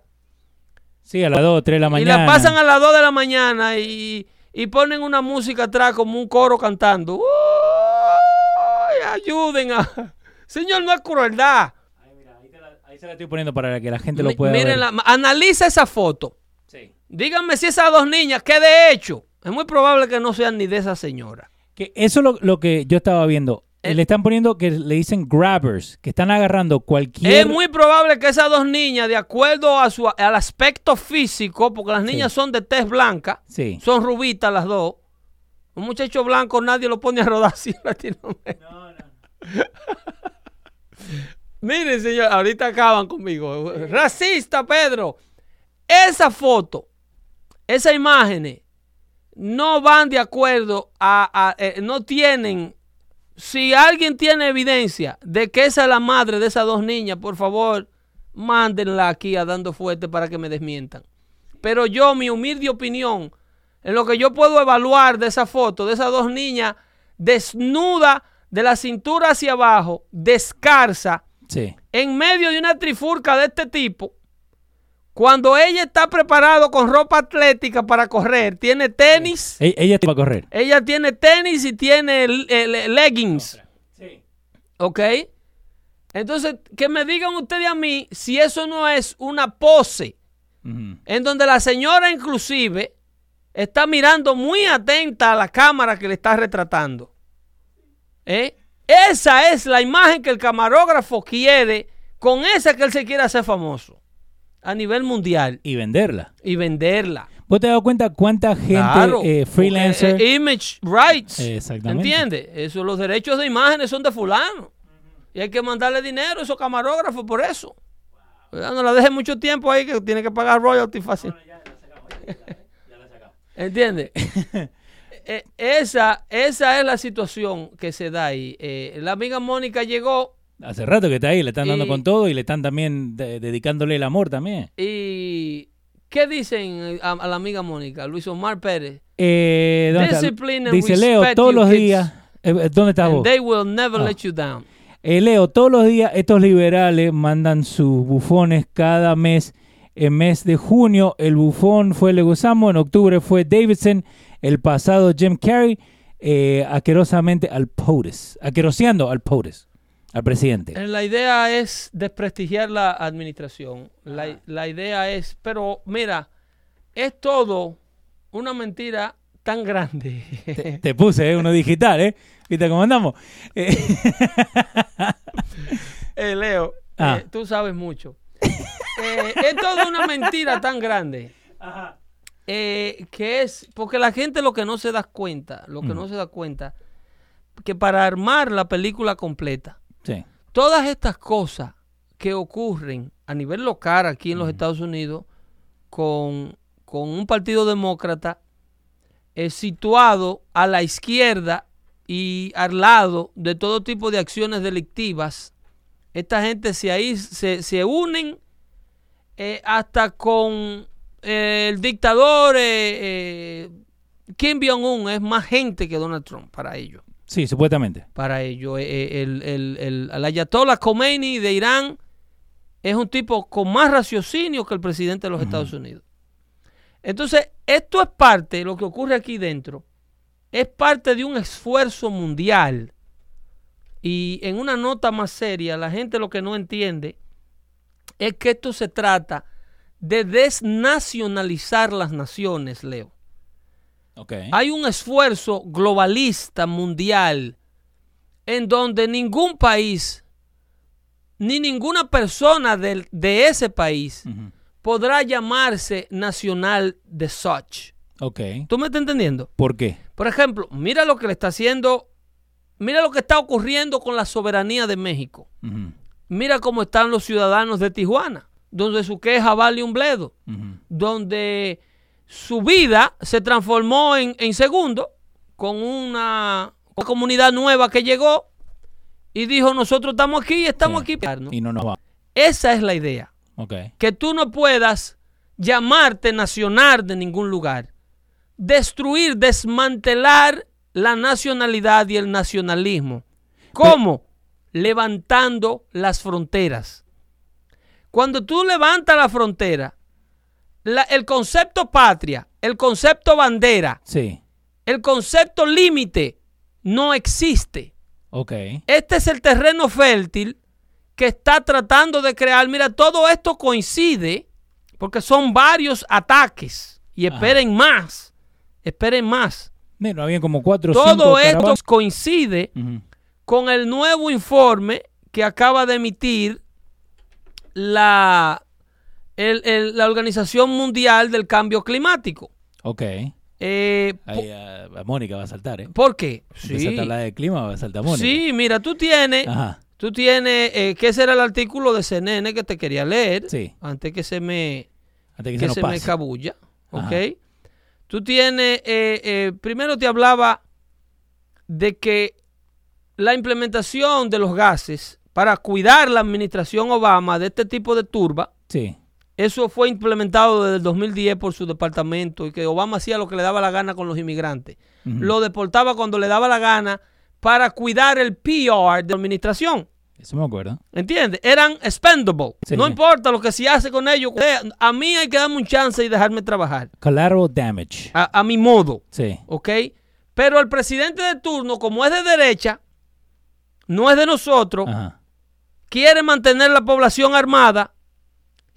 Sí, a las 2, 3 de la Y mañana. la pasan a las 2 de la mañana y, y ponen una música atrás como un coro cantando. ¡Uy! Ayuden a... Señor, no es crueldad. Ahí, mira, ahí, te la- ahí se la estoy poniendo para que la gente lo pueda miren ver. la- analiza esa foto. Sí. Díganme si esas dos niñas, que de hecho, es muy probable que no sean ni de esa señora. Que eso es lo, lo que yo estaba viendo. Eh. Le están poniendo que le dicen grabbers, que están agarrando cualquier... Es muy probable que esas dos niñas, de acuerdo a su, al aspecto físico, porque las niñas son de tez blanca, Sí. son rubitas las dos. Un muchacho blanco nadie lo pone a rodar así en Latinoamérica. Miren, señor, ahorita acaban conmigo. Racista, Pedro. Esa foto, esas imágenes, no van de acuerdo a, eh, no tienen. Si alguien tiene evidencia de que esa es la madre de esas dos niñas, por favor, mándenla aquí a dando fuerte para que me desmientan. Pero yo, mi humilde opinión, en lo que yo puedo evaluar de esa foto, de esas dos niñas desnudas de la cintura hacia abajo, descalza, Sí. en medio de una trifurca de este tipo, cuando ella está preparado con ropa atlética para correr, tiene tenis, Ella va a correr. ella tiene tenis y tiene leggings, Sí. ¿ok? Entonces, que me digan ustedes a mí si eso no es una pose en donde la señora inclusive está mirando muy atenta a la cámara que le está retratando. ¿Eh? Esa es la imagen que el camarógrafo quiere, con esa que él se quiere hacer famoso a nivel mundial Y venderla. y venderla. ¿Vos te has dado cuenta cuánta gente Claro, eh, porque, freelancer... eh, image rights. Exactamente. ¿Entiendes? Eso, los derechos de imágenes son de fulano. Y hay que mandarle dinero a esos camarógrafos por eso. No la deje mucho tiempo ahí que tiene que pagar royalty fácil. ¿Entiendes? Eh, esa, esa es la situación que se da ahí. Eh, la amiga Mónica llegó Hace rato que está ahí, le están dando con todo y le están también de- dedicándole el amor también. y... ¿Qué dicen a, a la amiga Mónica? Luis Omar Pérez. Eh, and Dice Leo, todos los kids. días... eh, ¿Dónde estás vos? they will never Ah. let you down. Eh, Leo, todos los días estos liberales mandan sus bufones cada mes. En mes de junio el bufón fue Leguizamo, en octubre fue Davidson, el pasado Jim Carrey, eh, aquerosamente al POTUS, aqueroseando al POTUS. al presidente. Eh, La idea es desprestigiar la administración. La, la idea es, pero mira, es todo una mentira tan grande. Te, te puse ¿eh? uno digital, ¿eh? ¿Viste cómo andamos? Eh, Eh, Leo, Ah. tú sabes mucho. Es toda una mentira tan grande. Eh, que es, porque la gente lo que no se da cuenta, lo que Mm. no se da cuenta, que para armar la película completa, sí. todas estas cosas que ocurren a nivel local aquí en los Estados Unidos con, con un partido demócrata eh, situado a la izquierda y al lado de todo tipo de acciones delictivas, esta gente se, ahí, se, se unen eh, hasta con eh, el dictador eh, eh, Kim Jong-un, es más gente que Donald Trump para ellos Sí, supuestamente. para ello. Eh, El, el, el, el Ayatollah Khomeini de Irán es un tipo con más raciocinio que el presidente de los Estados Unidos. Entonces, esto es parte, lo que ocurre aquí dentro, es parte de un esfuerzo mundial. Y en una nota más seria, la gente lo que no entiende es que esto se trata de desnacionalizar las naciones, Leo. Ok. Hay un esfuerzo globalista mundial en donde ningún país ni ninguna persona del- de, ese país podrá llamarse nacional de such. Ok. ¿Tú me estás entendiendo? ¿Por qué? Por ejemplo, mira lo que le está haciendo, mira lo que está ocurriendo con la soberanía de México. Mira cómo están los ciudadanos de Tijuana, donde su queja vale un bledo. Donde su vida se transformó en, en segundo con una, una comunidad nueva que llegó y dijo nosotros estamos aquí y estamos Sí. aquí. Y no nos va. Esa es la idea, que tú no puedas llamarte nacional de ningún lugar, destruir, desmantelar la nacionalidad y el nacionalismo. ¿Cómo? Levantando las fronteras. Cuando tú levantas la frontera, la- el concepto patria, el concepto bandera, Sí. el concepto límite no existe. Ok. Este es el terreno fértil que está tratando de crear. Mira, todo esto coincide porque son varios ataques. Y Ajá. esperen más. Esperen más. Mira, había como cuatro o cinco Todo esto caravanas. coincide con el nuevo informe que acaba de emitir la, el- el- la Organización Mundial del Cambio Climático. Ok. Eh, Ahí a, a Mónica va a saltar, ¿eh? ¿Por qué? Empieza a de clima, va a saltar Mónica. Sí, mira, tú tienes, Ajá. tú tienes, eh, que ese era el artículo de CNN que te quería leer, Sí. antes que se me, Antes que, que se me cabulla, ¿ok? Ajá. Tú tienes, eh, eh, primero te hablaba de que la implementación de los gases para cuidar la administración Obama de este tipo de turba, Sí. eso fue implementado desde el 2010 por su departamento y que Obama hacía lo que le daba la gana con los inmigrantes. Lo deportaba cuando le daba la gana para cuidar el PR de la administración. Eso me acuerdo. ¿Entiendes? Eran expendable. Sí. No importa lo que se hace con ellos. A mí hay que darme un chance y dejarme trabajar. Collateral damage. A, a mi modo. Sí. ¿Ok? Pero el presidente de turno, como es de derecha, no es de nosotros, Ajá. Quiere mantener la población armada,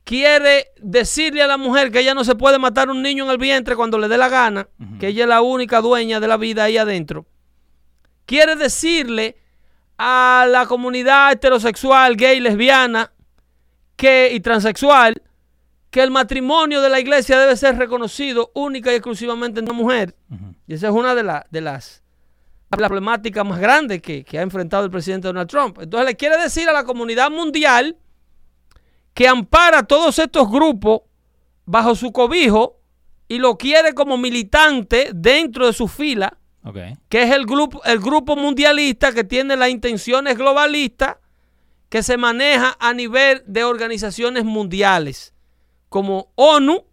quiere decirle a la mujer que ella no se puede matar un niño en el vientre cuando le dé la gana, que ella es la única dueña de la vida ahí adentro. Quiere decirle a la comunidad heterosexual, gay, lesbiana que, y transexual que el matrimonio de la iglesia debe ser reconocido única y exclusivamente en una mujer. Y esa es una de, la- de las problemáticas más grandes que, que ha enfrentado el presidente Donald Trump. Entonces le quiere decir a la comunidad mundial que ampara a todos estos grupos bajo su cobijo y lo quiere como militante dentro de su fila, que es el grupo, el grupo mundialista que tiene las intenciones globalistas que se maneja a nivel de organizaciones mundiales como ONU,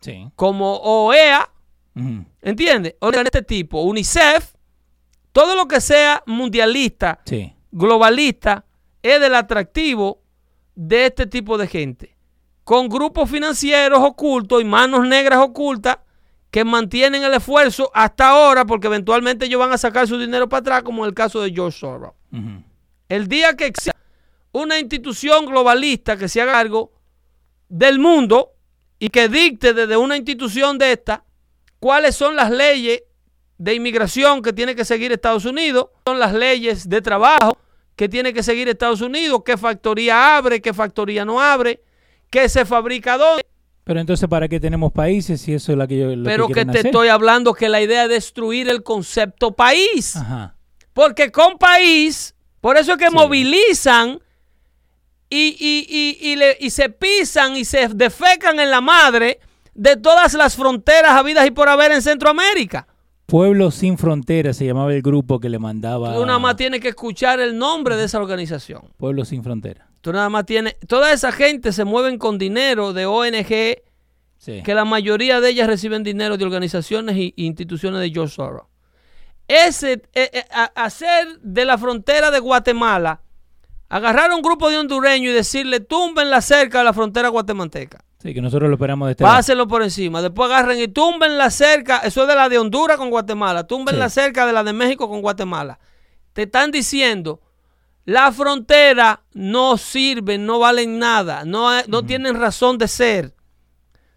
Sí. como OEA, Ujú. ¿Entiendes? Órganos de este tipo, UNICEF, todo lo que sea mundialista, Sí. globalista, es del atractivo de este tipo de gente. Con grupos financieros ocultos y manos negras ocultas que mantienen el esfuerzo hasta ahora porque eventualmente ellos van a sacar su dinero para atrás, como en el caso de George Soros. El día que exista una institución globalista que se haga cargo del mundo y que dicte desde una institución de esta cuáles son las leyes de inmigración que tiene que seguir Estados Unidos, son las leyes de trabajo que tiene que seguir Estados Unidos, qué factoría abre, qué factoría no abre, qué se fabrica dónde. Pero entonces, ¿para qué tenemos países si eso es la que yo Pero que, que te hacer? estoy hablando que la idea es destruir el concepto país. Ajá. Porque con país, por eso es que Sí. movilizan y, y- y- y le- y se pisan y se defecan en la madre de todas las fronteras habidas y por haber en Centroamérica. Pueblo sin fronteras se llamaba el grupo que le mandaba. Tú nada más tienes que escuchar el nombre de esa organización. Pueblo sin fronteras. Tú nada más tienes. Toda esa gente se mueven con dinero de ONG, Sí. que la mayoría de ellas reciben dinero de organizaciones y instituciones de George Soros. Ese, eh, eh, hacer de la frontera de Guatemala, agarrar a un grupo de hondureños y decirle tumben la cerca de la frontera guatemalteca. Sí, que nosotros lo esperamos de este lado. Pásenlo por encima. Después agarren y tumben la cerca. Eso es de la de Honduras con Guatemala. Tumben Sí. la cerca de la de México con Guatemala. Te están diciendo, la frontera no sirve, no valen nada, no, no tienen razón de ser.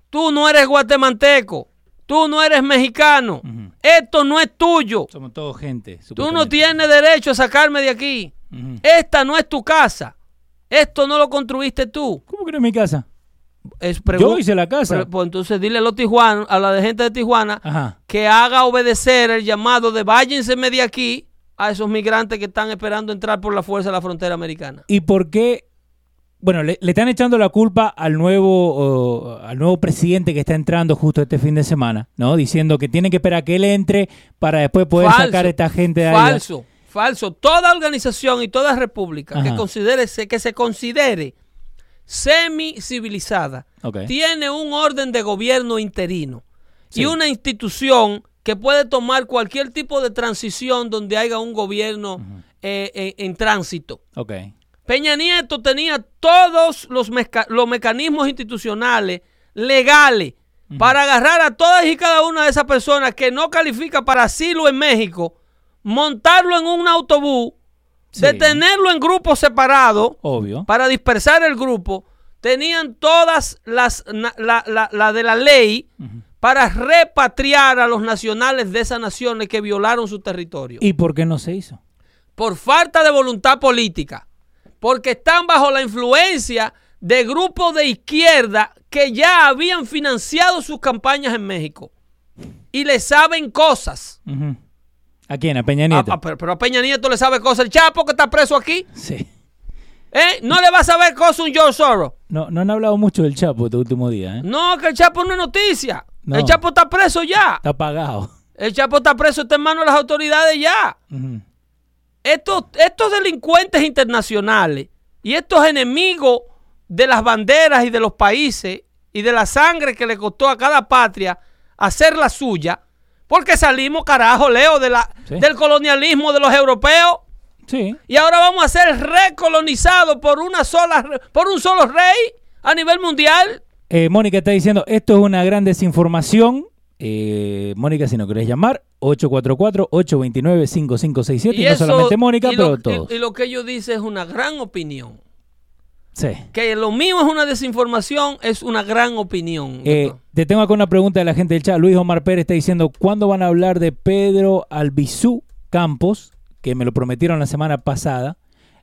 Tú no eres guatemalteco. Tú no eres mexicano. Esto no es tuyo. Somos todos gente. Tú no tienes derecho a sacarme de aquí. Esta no es tu casa. Esto no lo construiste tú. ¿Cómo que no es mi casa? Es Yo hice la casa. Pero, pues, entonces dile a los tijuanos, a la gente de Tijuana, Ajá. que haga obedecer el llamado de váyanse de aquí a esos migrantes que están esperando entrar por la fuerza de la frontera americana. ¿Y por qué? Bueno, le, le están echando la culpa al nuevo, al nuevo presidente que está entrando justo este fin de semana, ¿no? Diciendo que tienen que esperar a que él entre para después poder Falso, sacar a esta gente de ahí. Falso, falso. Toda organización y toda república que considere se- que se considere semi civilizada Ok. tiene un orden de gobierno interino Sí. y una institución que puede tomar cualquier tipo de transición donde haya un gobierno eh, eh, en tránsito. Peña Nieto tenía todos los, meca- los mecanismos institucionales legales para agarrar a todas y cada una de esas personas que no califica para asilo en México, montarlo en un autobús, Sí. detenerlo en grupos separados Obvio. para dispersar el grupo. Tenían todas las la, la- la de la ley para repatriar a los nacionales de esas naciones que violaron su territorio ¿Y por qué no se hizo? por falta de voluntad política, porque están bajo la influencia de grupos de izquierda que ya habían financiado sus campañas en México y le saben cosas. ¿A quién? ¿A Peña Ah, Nieto? ah, pero, pero a Peña Nieto le sabe cosas. El Chapo que está preso aquí, Sí. ¿eh? No le va a saber cosas un George Soros. No, no han hablado mucho del Chapo este último día, ¿eh? No, que el Chapo no es noticia. No. El Chapo está preso ya. Está apagado. El Chapo está preso, está en manos de las autoridades ya. Estos, estos delincuentes internacionales y estos enemigos de las banderas y de los países y de la sangre que le costó a cada patria hacer la suya, porque salimos, carajo, Leo, de la, Sí. del colonialismo de los europeos Sí. y ahora vamos a ser recolonizados por una sola, por un solo rey a nivel mundial. Eh, Mónica está diciendo, esto es una gran desinformación. Eh, Mónica, si no querés llamar, 844-829-5567. Y, no solamente Mónica, y pero lo, todos. y- y lo que ellos dicen es una gran opinión. Sí. Que lo mío es una desinformación, es una gran opinión. Eh, te tengo acá una pregunta de la gente del chat. Luis Omar Pérez está diciendo, ¿cuándo van a hablar de Pedro Albizú Campos? Que me lo prometieron la semana pasada.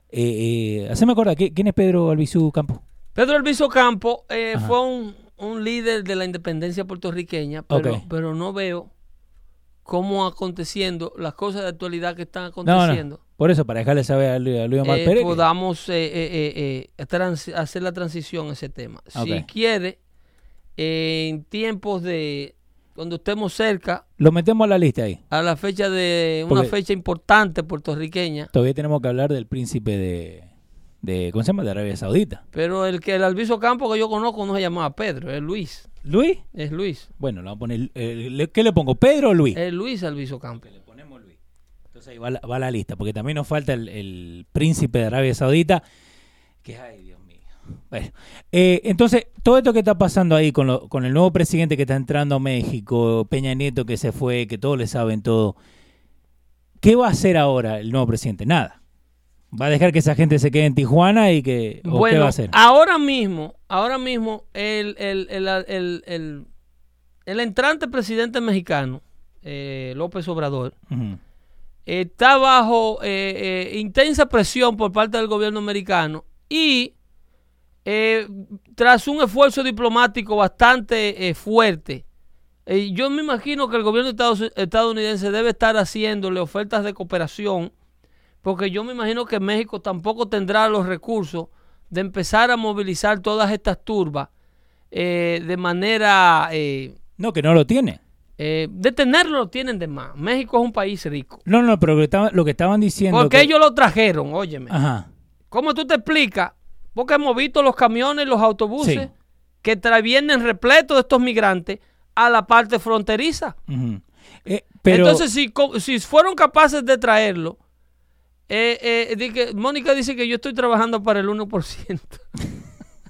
Eh, eh, haceme acordar, ¿qui- ¿quién es Pedro Albizú Campos? Pedro Elviso Campo eh, fue un, un líder de la independencia puertorriqueña, pero, pero no veo cómo aconteciendo las cosas de actualidad que están No, no. aconteciendo. Por eso, para dejarle saber a Luis, a Luis Omar eh, Pérez. que- podamos eh, eh, eh, eh, hacer la transición a ese tema. Si Ok. quiere, en tiempos de cuando estemos cerca Lo metemos a la lista ahí. a la fecha de una Porque- fecha importante puertorriqueña, Todavía tenemos que hablar del príncipe de, de ¿cómo se llama? De Arabia Saudita. pero el que el Alviso Campo que yo conozco no se llamaba Pedro, es Luis, ¿Luis? es Luis, Bueno, le vamos a poner, eh, ¿qué le pongo? ¿Pedro o Luis? es Luis Alviso Campo. Le ponemos Luis. Entonces ahí va la, va la lista, porque también nos falta el, el príncipe de Arabia Saudita, que ay, Dios mío. Bueno, eh, entonces, todo esto que está pasando ahí con, lo- con el nuevo presidente que está entrando a México, Peña Nieto que se fue, que todos le saben todo, ¿qué va a hacer ahora el nuevo presidente? Nada. ¿Va a dejar que esa gente se quede en Tijuana y que... ¿o bueno, qué va a hacer? ahora mismo, ahora mismo, el, el, el, el, entrante presidente mexicano, eh, López Obrador, está bajo eh, eh, intensa presión por parte del gobierno americano y eh, tras un esfuerzo diplomático bastante eh, fuerte, yo me imagino que el gobierno estadounidense debe estar haciéndole ofertas de cooperación, porque yo me imagino que México tampoco tendrá los recursos de empezar a movilizar todas estas turbas eh, de manera... eh, No, que no lo tiene. eh, de tenerlo lo tienen de más. México es un país rico. No, no, pero lo que, estaba- lo que estaban diciendo... Porque que- ellos lo trajeron, óyeme. Ajá. ¿Cómo tú te explicas? Porque hemos visto los camiones, los autobuses Sí. que vienen repletos de estos migrantes a la parte fronteriza. Eh, pero... Entonces, si, si fueron capaces de traerlo, eh, eh, que- Mónica dice que yo estoy trabajando para el 1%.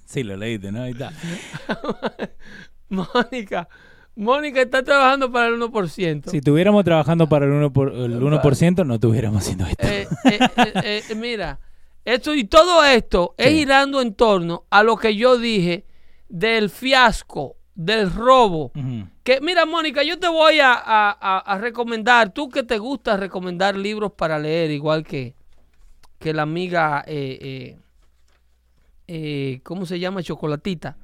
Sí, lo leíste, ¿no? Ahí está. Mónica, Mónica está trabajando para el 1%. Si estuviéramos trabajando para el 1%, por, el 1% no estuviéramos haciendo esto. Eh, eh, eh, mira, esto y todo esto es girando en torno a lo que yo dije del fiasco, del robo. Ujú. Que mira, Mónica, yo te voy a, a- a- recomendar, tú que te gusta recomendar libros para leer, igual que, que la amiga, eh, eh, eh, ¿cómo se llama? Chocolatita.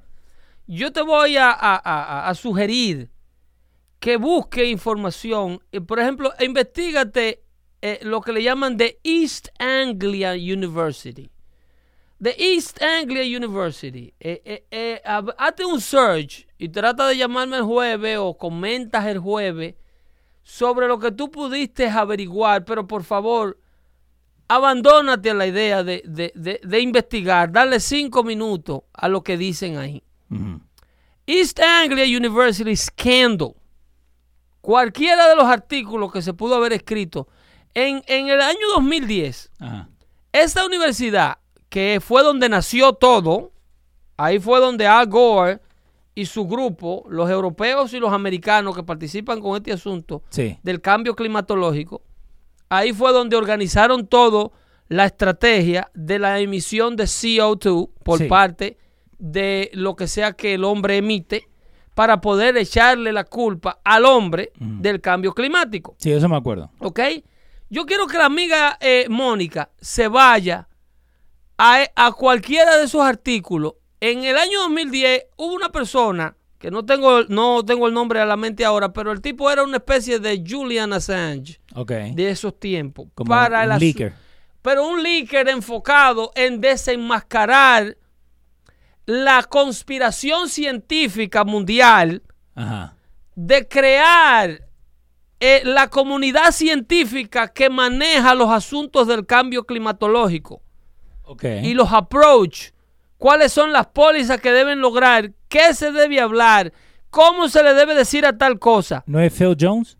Yo te voy a, a- sugerir que busque información. Eh, por ejemplo, investigate lo que le llaman The East Anglia University. The East Anglia University. Hazte un search y trata de llamarme el jueves o comentas el jueves sobre lo que tú pudiste averiguar, pero por favor, abandónate a la idea de, de- de- de investigar, darle cinco minutos a lo que dicen ahí. East Anglia University Scandal. Cualquiera de los artículos que se pudo haber escrito en, en el año 2010, Ajá. esta universidad, que fue donde nació todo, ahí fue donde Al Gore y su grupo, los europeos y los americanos que participan con este asunto Sí. del cambio climatológico, ahí fue donde organizaron todo la estrategia de la emisión de CO2 por Sí. parte de lo que sea que el hombre emite para poder echarle la culpa al hombre del cambio climático. Sí, eso me acuerdo. ¿Ok? Yo quiero que la amiga eh, Mónica se vaya a, a cualquiera de esos artículos. En el año 2010 hubo una persona, que no tengo, no tengo el nombre a la mente ahora, pero el tipo era una especie de Julian Assange de esos tiempos. Como para un leaker. Pero un leaker enfocado en desenmascarar la conspiración científica mundial Ajá. de crear eh, la comunidad científica que maneja los asuntos del cambio climatológico y los approach, cuáles son las pólizas que deben lograr, qué se debe hablar, cómo se le debe decir a tal cosa. ¿No es Phil Jones?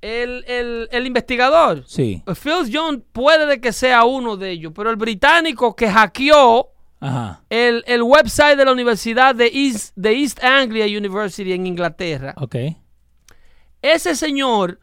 El, el- el investigador, Sí. Phil Jones, puede de que sea uno de ellos, pero el británico que hackeó Ajá. el, el website de la Universidad de East, de East Anglia University en Inglaterra, Ok. ese señor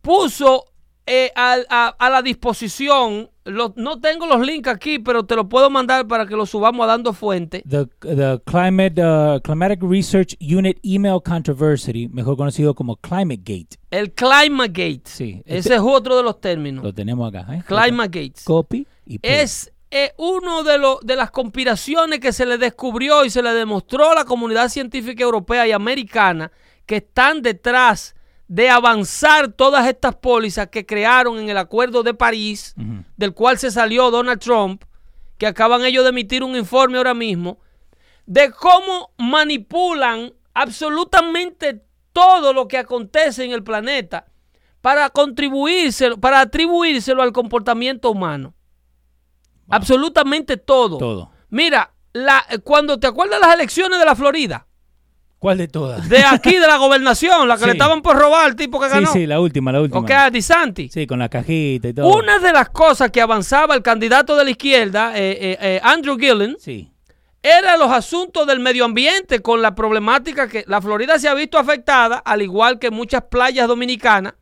puso eh, a, a- a la disposición, lo- no tengo los links aquí, pero te lo puedo mandar para que lo subamos a dando fuente. The, the Climate, uh, Climatic Research Unit Email Controversy, mejor conocido como Climate Gate. El Climate Gate. Sí, Ese este- es otro de los términos. Lo tenemos acá. ¿eh? Climate Gates. Copy y paste. Es eh, uno de, los de las conspiraciones que se le descubrió y se le demostró a la comunidad científica europea y americana que están detrás de avanzar todas estas pólizas que crearon en el Acuerdo de París, del cual se salió Donald Trump, que acaban ellos de emitir un informe ahora mismo, de cómo manipulan absolutamente todo lo que acontece en el planeta para contribuírselo, para atribuírselo al comportamiento humano. Absolutamente todo. Todo. Mira, la, cuando te acuerdas de las elecciones de la Florida, ¿Cuál de todas? de aquí de la gobernación, la que Sí. le estaban por robar al tipo que sí, ganó, sí, la última, la última. o que a DeSantis. Sí, con la cajita y todo. Una de las cosas que avanzaba el candidato de la izquierda, eh, eh, eh, Andrew Gillen, Sí. era los asuntos del medio ambiente con la problemática que la Florida se ha visto afectada, al igual que muchas playas dominicanas,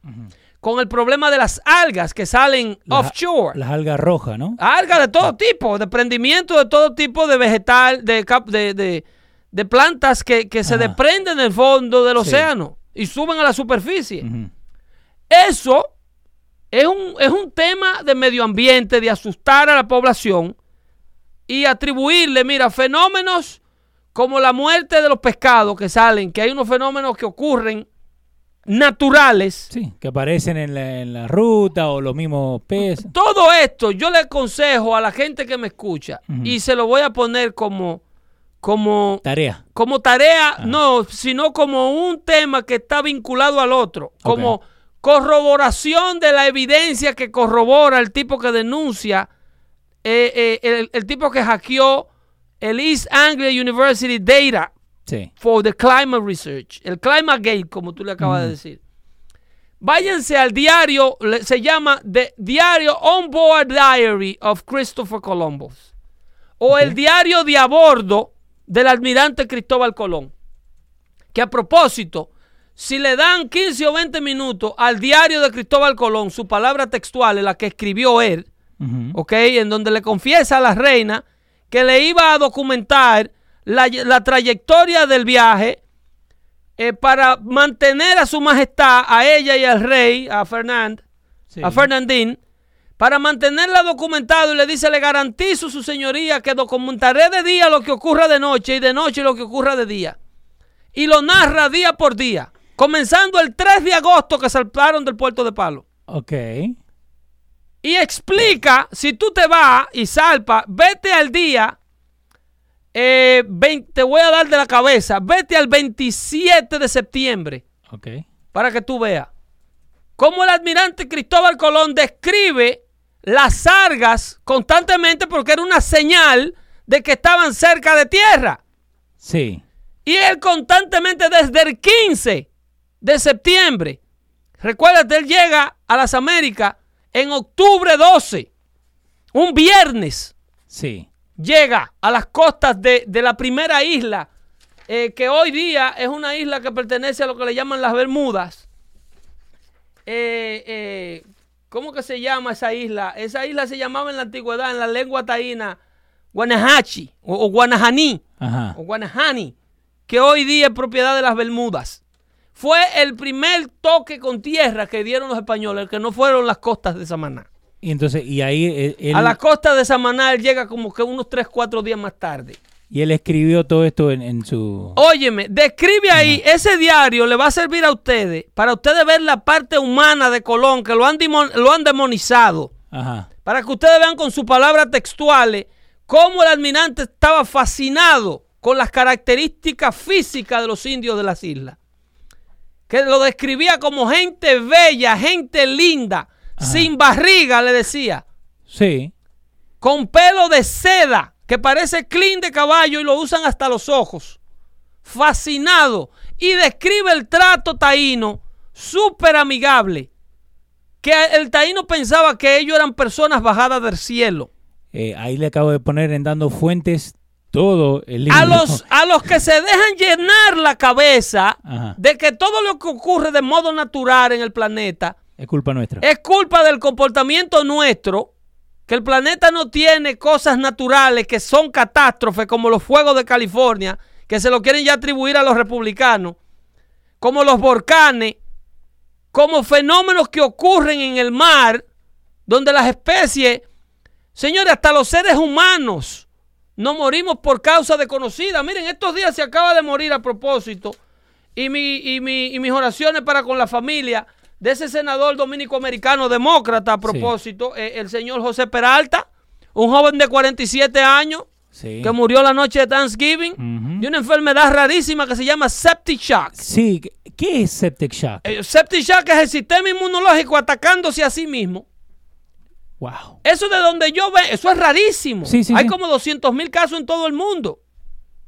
con el problema de las algas que salen Las- offshore. Las algas rojas, ¿no? Algas de todo tipo, de prendimiento de todo tipo de vegetal, de, cap- de, de- de plantas que, que se desprenden del fondo del Sí. océano y suben a la superficie. Eso es un, es un tema de medio ambiente, de asustar a la población y atribuirle, mira, fenómenos como la muerte de los pescados que salen, que hay unos fenómenos que ocurren naturales. Sí, que aparecen en la, en la ruta o los mismos peces. Todo esto yo le aconsejo a la gente que me escucha y se lo voy a poner como, como, Tarea. como tarea, no, sino como un tema que está vinculado al otro, como corroboración de la evidencia que corrobora el tipo que denuncia, eh, eh, el, el tipo que hackeó el East Anglia University Data Sí. for the Climate Research, el Climate Gate, como tú le acabas de decir. Váyanse al diario, se llama The Diario On Board Diary of Christopher Columbus, o el diario de a bordo del almirante Cristóbal Colón. Que a propósito, si le dan 15 o 20 minutos al diario de Cristóbal Colón, su palabra textual, en la que escribió él, Ujú. ¿ok? En donde le confiesa a la reina que le iba a documentar la, la trayectoria del viaje eh, para mantener a su majestad, a ella y al rey, a Fernand, Sí. a Fernandín, para mantenerla documentado y le dice, le garantizo su señoría que documentaré de día lo que ocurra de noche y de noche lo que ocurra de día. Y lo narra día por día, comenzando el 3 de agosto que saltaron del puerto de Palo Ok. y explica, si tú te vas y salpa, vete al día, eh, 20 te voy a dar de la cabeza, vete al 27 de septiembre Ok. para que tú veas cómo el almirante Cristóbal Colón describe las sargas constantemente porque era una señal de que estaban cerca de tierra. Sí. Y él constantemente desde el 15 de septiembre, recuérdate, él llega a las Américas en octubre 12, un viernes, Sí. llega a las costas de, de la primera isla, eh, que hoy día es una isla que pertenece a lo que le llaman las Bermudas. Eh, eh, ¿Cómo que se llama esa isla? Esa isla se llamaba en la antigüedad, en la lengua taína, Guanahachi o, o Guanajaní Ajá. o Guanahani, que hoy día es propiedad de las Bermudas. Fue el primer toque con tierra que dieron los españoles, que no fueron las costas de Samaná. Y entonces, y ahí él, él- A la costa de Samaná él llega como que unos 3, 4 días más tarde. Y él escribió todo esto en, en su... Óyeme, describe ahí, ese diario le va a servir a ustedes, para ustedes ver la parte humana de Colón, que lo han, dimon- lo han demonizado, Ajá. para que ustedes vean con sus palabras textuales cómo el almirante estaba fascinado con las características físicas de los indios de las islas. Que lo describía como gente bella, gente linda, Ajá. sin barriga, le decía, Sí. con pelo de seda, que parece clean de caballo y lo usan hasta los ojos. Fascinado. Y describe el trato taíno súper amigable. Que el taíno pensaba que ellos eran personas bajadas del cielo. Eh, ahí le acabo de poner en dando fuentes todo el libro. A los, a los que se dejan llenar la cabeza Ajá. de que todo lo que ocurre de modo natural en el planeta Es culpa nuestra. es culpa del comportamiento nuestro, que el planeta no tiene cosas naturales que son catástrofes como los fuegos de California, que se lo quieren ya atribuir a los republicanos, como los volcanes, como fenómenos que ocurren en el mar, donde las especies, señores, hasta los seres humanos, no morimos por causa desconocida. Miren, estos días se acaba de morir a propósito, y, mi, y, mi, y mis oraciones para con la familia de ese senador dominico-americano demócrata a propósito, eh, el señor José Peralta, un joven de 47 años Sí. que murió la noche de Thanksgiving de una enfermedad rarísima que se llama septic shock. Sí. ¿qué- ¿Qué es septic shock? El septic shock es el sistema inmunológico atacándose a sí mismo. wow. Eso de donde yo veo, eso es rarísimo. Sí, Hay como 200 mil casos en todo el mundo.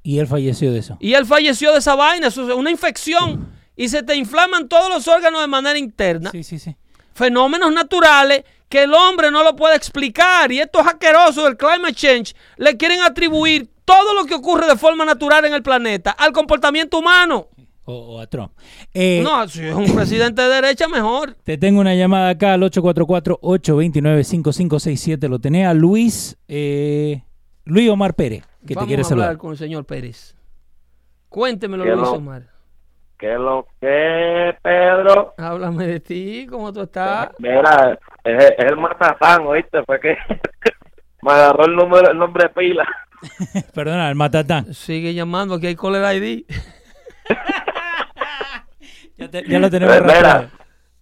Y él falleció de eso. Y él falleció de esa vaina. Eso es una infección. Y se te inflaman todos los órganos de manera interna. Sí, sí, sí. Fenómenos naturales que el hombre no lo puede explicar. Y estos asquerosos del climate change le quieren atribuir todo lo que ocurre de forma natural en el planeta al comportamiento humano. O, o a Trump. Eh, no, si es un presidente de derecha, mejor. Te tengo una llamada acá al 844-829-5567. Lo tenés a Luis, eh, Luis Omar Pérez, que te quiere saludar. hablar con el señor Pérez. Cuéntemelo, Luis Omar. ¿Qué es lo que, Pedro? Háblame de ti, ¿cómo tú estás? Mira, es, el matatán, ¿oíste? Fue que me agarró el, número, el nombre de pila. Perdona, el matatán. Sigue llamando, aquí hay caller ID. ya, lo tenemos pues Mira,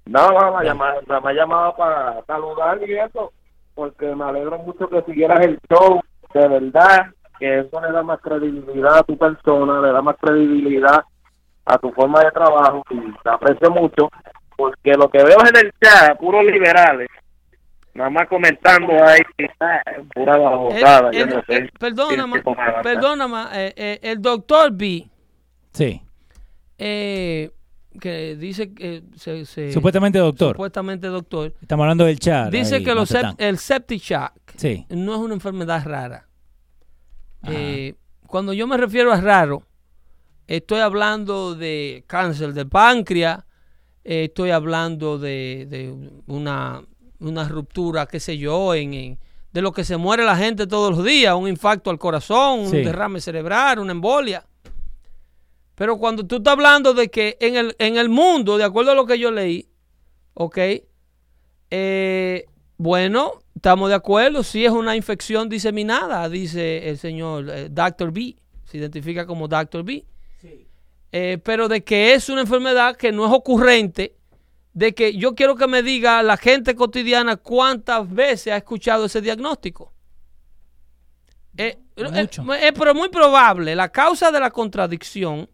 no, no, me, me, llamado para saludar y eso, porque me alegro mucho que siguieras el show, de verdad, que eso le da más credibilidad a tu persona, le da más credibilidad a tu forma de trabajo y te aprecio mucho porque lo que veo en el chat, puros liberales, nada más comentando ahí, pura abogada, yo no sé. perdóname, perdóname, eh, eh, el doctor B. Sí. Eh, que dice que se, supuestamente doctor. Supuestamente doctor. Estamos hablando del chat. Dice que los el septic shock no es una enfermedad rara. cuando yo me refiero a raro, Estoy hablando de cáncer del páncreas, eh, estoy hablando de, una, ruptura, qué sé yo, en, de lo que se muere la gente todos los días, un infarto al corazón, un derrame cerebral, una embolia. Pero cuando tú estás hablando de que en el, en el mundo, de acuerdo a lo que yo leí, ok, eh, bueno, estamos de acuerdo, si es una infección diseminada, dice el señor eh, Dr. B, se identifica como Dr. B. Eh, pero de que es una enfermedad que no es ocurrente, de que yo quiero que me diga la gente cotidiana cuántas veces ha escuchado ese diagnóstico. Eh, eh, es, pero muy probable, la causa de la contradicción,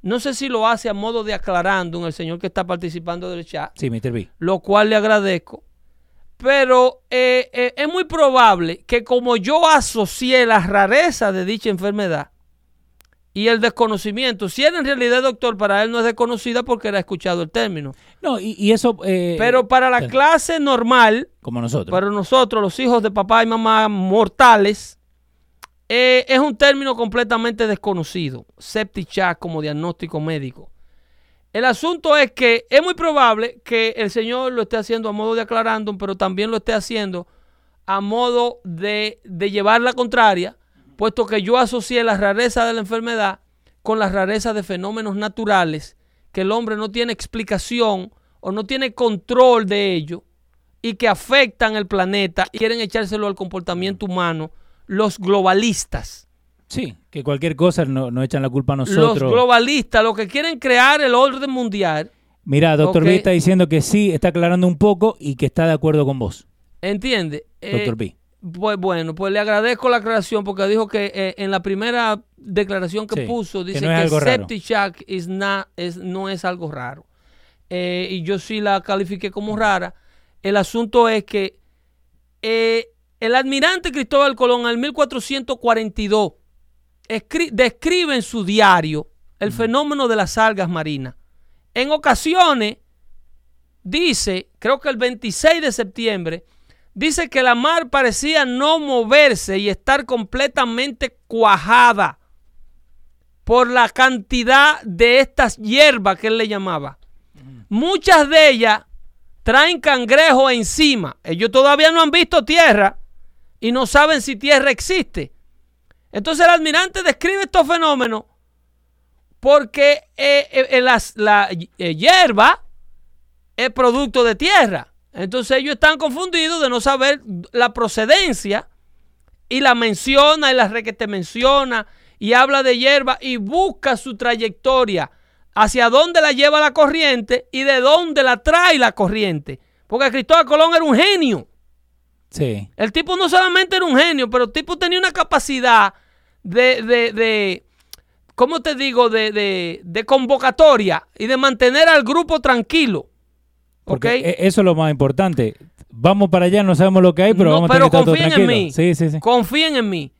no sé si lo hace a modo de aclarando el señor que está participando del chat, sí, Mr. B. lo cual le agradezco, pero es muy probable que como yo asocié la rareza de dicha enfermedad, y el desconocimiento. Si era en realidad doctor, para él no es desconocida porque era escuchado el término. No, y, eso... Eh, Pero para la clase normal, como nosotros, para nosotros, los hijos de papá y mamá mortales, eh, es un término completamente desconocido. Septic shock como diagnóstico médico. El asunto es que es muy probable que el Señor lo esté haciendo a modo de aclarándum, pero también lo esté haciendo a modo de, de llevar la contraria puesto que yo asocié la rareza de la enfermedad con la rareza de fenómenos naturales que el hombre no tiene explicación o no tiene control de ello y que afectan el planeta y quieren echárselo al comportamiento humano los globalistas. Sí, que cualquier cosa no, echan la culpa a nosotros. Los globalistas, los que quieren crear el orden mundial. Mira, doctor B está diciendo que sí, está aclarando un poco y que está de acuerdo con vos. ¿Entiende? Doctor B. Pues bueno, pues le agradezco la aclaración porque dijo que eh, en la primera declaración que puso dice que, septic shock is es, no es algo raro. Eh, y yo sí la califiqué como rara. El asunto es que eh, el almirante Cristóbal Colón en 1442 describe en su diario el fenómeno de las algas marinas. En ocasiones dice, creo que el 26 de septiembre, dice que la mar parecía no moverse y estar completamente cuajada por la cantidad de estas hierbas que él le llamaba. Muchas de ellas traen cangrejo encima. Ellos todavía no han visto tierra y no saben si tierra existe. Entonces el almirante describe estos fenómenos porque eh, eh, la eh, hierba es producto de tierra. Entonces ellos están confundidos de no saber la procedencia y la menciona y la re que te menciona y habla de hierba y busca su trayectoria hacia dónde la lleva la corriente y de dónde la trae la corriente. Porque Cristóbal Colón era un genio. Sí. El tipo no solamente era un genio, pero el tipo tenía una capacidad de, de, de ¿cómo te digo? De, de convocatoria y de mantener al grupo tranquilo. Porque e, eso es lo más importante. Vamos para allá, no sabemos lo que hay, pero vamos a tener confíen en mí. Sí, sí, sí. Confíen en mí.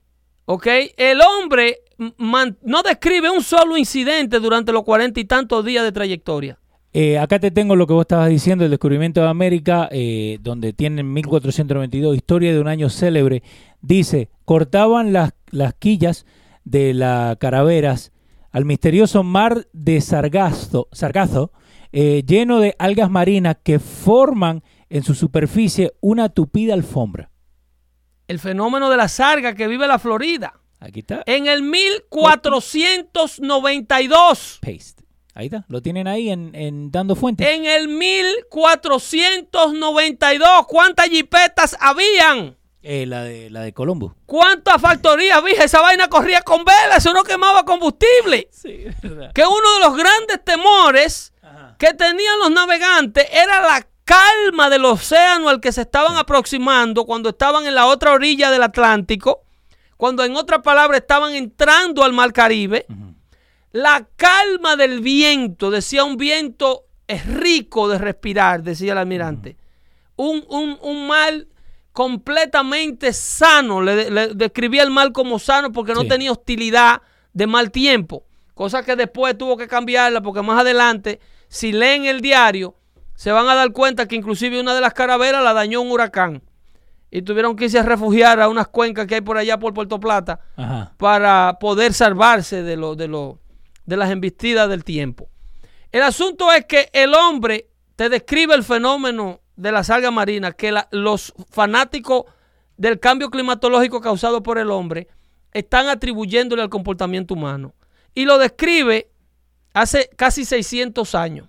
¿Ok? El hombre no describe un solo incidente durante los cuarenta y tantos días de trayectoria. Eh, acá te tengo lo que vos estabas diciendo, el descubrimiento de América, eh, donde tienen 1492, historia de un año célebre. Dice, cortaban las, las quillas de las caraveras al misterioso mar de Sargazo, Sargazo eh, lleno de algas marinas que forman en su superficie una tupida alfombra. El fenómeno de la sarga que vive la Florida. Aquí está. En el 1492. Paste. Ahí está. Lo tienen ahí en, en Dando Fuentes. En el 1492. ¿Cuántas jipetas habían? Eh, la de la de Colombo. ¿Cuántas factorías, vieja? Esa vaina corría con velas, eso no quemaba combustible. Sí, verdad. Que uno de los grandes temores que tenían los navegantes era la calma del océano al que se estaban aproximando cuando estaban en la otra orilla del Atlántico, cuando en otras palabras estaban entrando al Mar Caribe. La calma del viento, decía un viento es rico de respirar, decía el almirante. Un, un, un mar completamente sano, le, le describía el mar como sano porque no Sí. tenía hostilidad de mal tiempo, cosa que después tuvo que cambiarla porque más adelante, si leen el diario, se van a dar cuenta que inclusive una de las carabelas la dañó un huracán y tuvieron que irse a refugiar a unas cuencas que hay por allá por Puerto Plata Ajá. para poder salvarse de, lo, de, lo, de las embestidas del tiempo. El asunto es que el hombre te describe el fenómeno de la algas marina, que la- los fanáticos del cambio climatológico causado por el hombre están atribuyéndole al comportamiento humano. Y lo describe hace casi 600 años.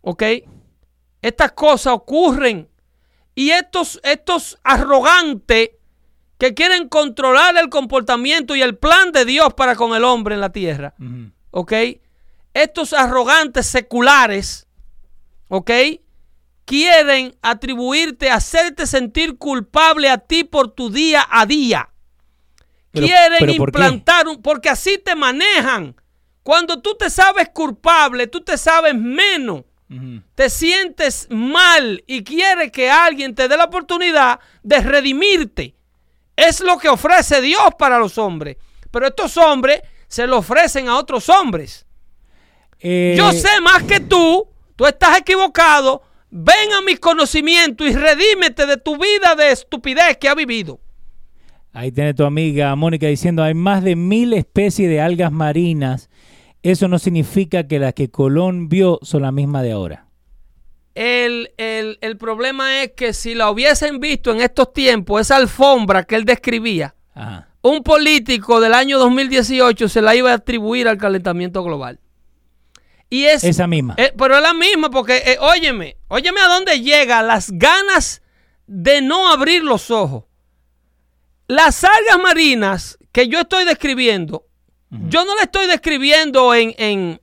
¿Ok? Estas cosas ocurren. Y estos, estos arrogantes que quieren controlar el comportamiento y el plan de Dios para con el hombre en la tierra. ¿Ok? Estos arrogantes seculares, ¿ok? Quieren atribuirte, hacerte sentir culpable a ti por tu día a día. Pero- Quieren pero ¿por qué? implantar un, porque así te manejan. Cuando tú te sabes culpable, tú te sabes menos te sientes mal y quieres que alguien te dé la oportunidad de redimirte. Es lo que ofrece Dios para los hombres. Pero estos hombres se lo ofrecen a otros hombres. Eh, Yo sé más que tú, tú estás equivocado. Ven a mis conocimientos y redímete de tu vida de estupidez que ha vivido. Ahí tiene tu amiga Mónica diciendo, hay más de mil especies de algas marinas. Eso no significa que las que Colón vio son la misma de ahora. El, el- el problema es que si la hubiesen visto en estos tiempos, esa alfombra que él describía, Ajá. un político del año 2018 se la iba a atribuir al calentamiento global. Y es, Esa misma. eh, pero es la misma porque, eh, óyeme, óyeme a dónde llega las ganas de no abrir los ojos. Las algas marinas que yo estoy describiendo, yo no le estoy describiendo en, en,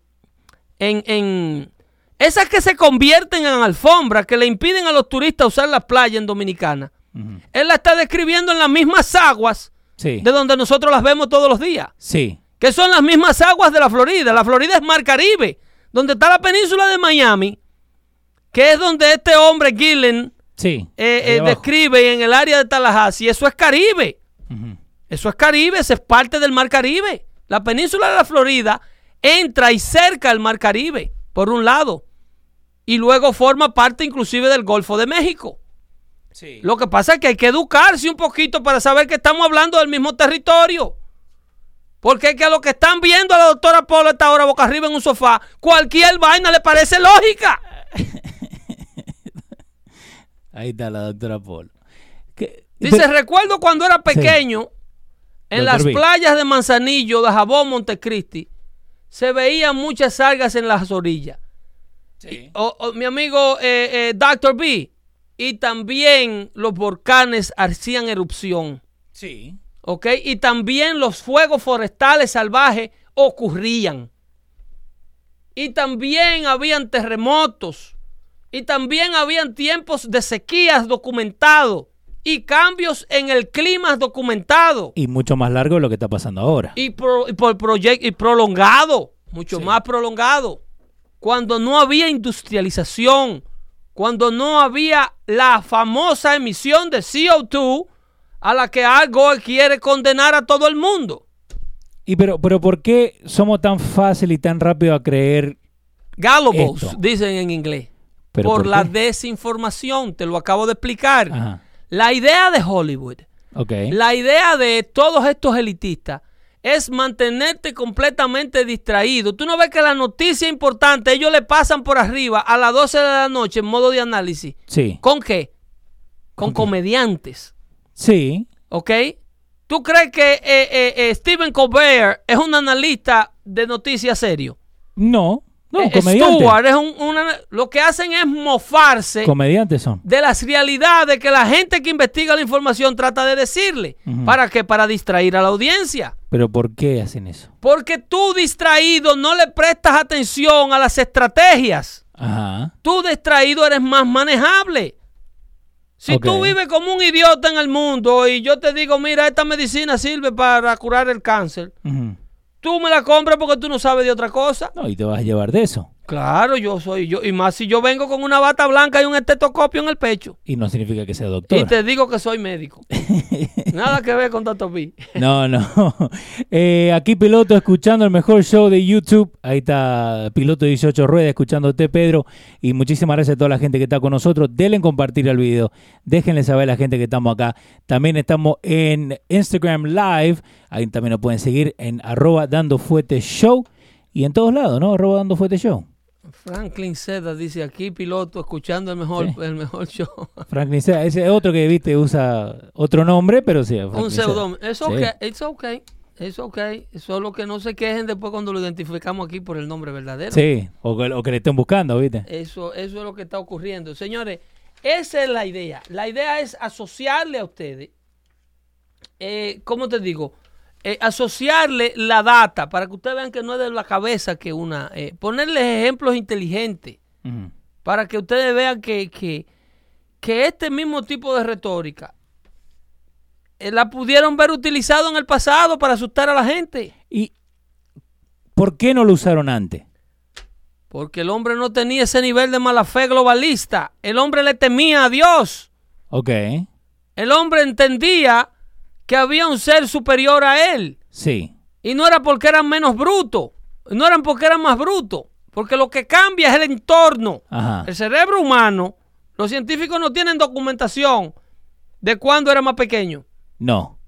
en, en esas que se convierten en alfombras que le impiden a los turistas usar la playa en Dominicana. Él la está describiendo en las mismas aguas Sí. de donde nosotros las vemos todos los días, Sí. que son las mismas aguas de la Florida. La Florida es Mar Caribe, donde está la península de Miami, que es donde este hombre Gillen Sí. eh, eh, describe en el área de Tallahassee. Eso es Caribe. Eso es Caribe, eso es parte del Mar Caribe. La península de la Florida entra y cerca el Mar Caribe, por un lado, y luego forma parte inclusive del Golfo de México. Sí. Lo que pasa es que hay que educarse un poquito para saber que estamos hablando del mismo territorio. Porque es que a los que están viendo a la doctora Polo esta hora boca arriba en un sofá, cualquier vaina le parece lógica. Ahí está la doctora. ¿Qué- Dice, recuerdo cuando era pequeño, en las playas de Manzanillo, de Jabón, Montecristi, se veían muchas algas en las orillas. Sí. O- o, mi amigo eh, eh, Dr. B, y también los volcanes hacían erupción. Sí. ¿ok? Y también los fuegos forestales salvajes ocurrían. Y también habían terremotos. Y también habían tiempos de sequías documentados. Y cambios en el clima documentados. Y mucho más largo de lo que está pasando ahora. Y, pro- y por proyecto y prolongado. Mucho Sí. más prolongado. Cuando no había industrialización. Cuando no había la famosa emisión de CO2 a la que Al Gore quiere condenar a todo el mundo. Y pero, pero ¿por qué somos tan fácil y tan rápido a creer? Gallobles, Esto. dicen en inglés. ¿Pero por por la desinformación, te lo acabo de explicar. Ajá. La idea de Hollywood, Ok. la idea de todos estos elitistas es mantenerte completamente distraído. Tú no ves que la noticia importante ellos le pasan por arriba a las 12 de la noche en modo de análisis. Sí. ¿Con qué? Con, comediantes. Sí. ¿Ok? ¿Tú crees que eh, eh, eh, Stephen Colbert es un analista de noticias serio? No. No, Eh, comediante. Stewart es un, un ana- lo que hacen es mofarse Comediantes son. de las realidades que la gente que investiga la información trata de decirle. ¿Para qué? Para distraer a la audiencia. Pero ¿por qué hacen eso? Porque tú distraído no le prestas atención a las estrategias. Ajá. Tú distraído eres más manejable. Si tú vives como un idiota en el mundo y yo te digo, mira, esta medicina sirve para curar el cáncer, Ujú. Tú me la compras porque tú no sabes de otra cosa. No, y te vas a llevar de eso. Claro, yo soy yo. Y más si yo vengo con una bata blanca y un estetoscopio en el pecho. Y no significa que sea doctor. Y te digo que soy médico. Nada que ver con Dr. B. No, no. Eh, aquí Piloto escuchando el mejor show de YouTube. Ahí está Piloto 18 Rueda escuchándote, Pedro. Y muchísimas gracias a toda la gente que está con nosotros. Denle en compartir el video. Déjenle saber a la gente que estamos acá. También estamos en Instagram Live. Ahí también nos pueden seguir en arroba dando fuete show. Y en todos lados, ¿no? Arroba dando fuete show. Franklin Seda dice aquí, piloto, escuchando el mejor, Sí. el mejor show. Franklin Seda. Ese es otro que, viste, usa otro nombre, pero sí. Franklin Un pseudónimo. Es Sí. ok, it's okay. Es ok. Solo que no se quejen después cuando lo identificamos aquí por el nombre verdadero. Sí, o que, o que le estén buscando, ¿viste? Eso, eso es lo que está ocurriendo. Señores, esa es la idea. La idea es asociarle a ustedes, eh, ¿cómo te digo? Eh, asociarle la data para que ustedes vean que no es de la cabeza que una... eh, ponerles ejemplos inteligentes para que ustedes vean que, que, que este mismo tipo de retórica eh, la pudieron ver utilizado en el pasado para asustar a la gente. ¿Y por qué no lo usaron antes? Porque el hombre no tenía ese nivel de mala fe globalista. El hombre le temía a Dios. Ok, El hombre entendía que había un ser superior a él. sí. Y no era porque eran menos brutos. No eran porque eran más brutos. Porque lo que cambia es el entorno. Ajá. El cerebro humano, los científicos no tienen documentación de cuándo era más pequeño. No.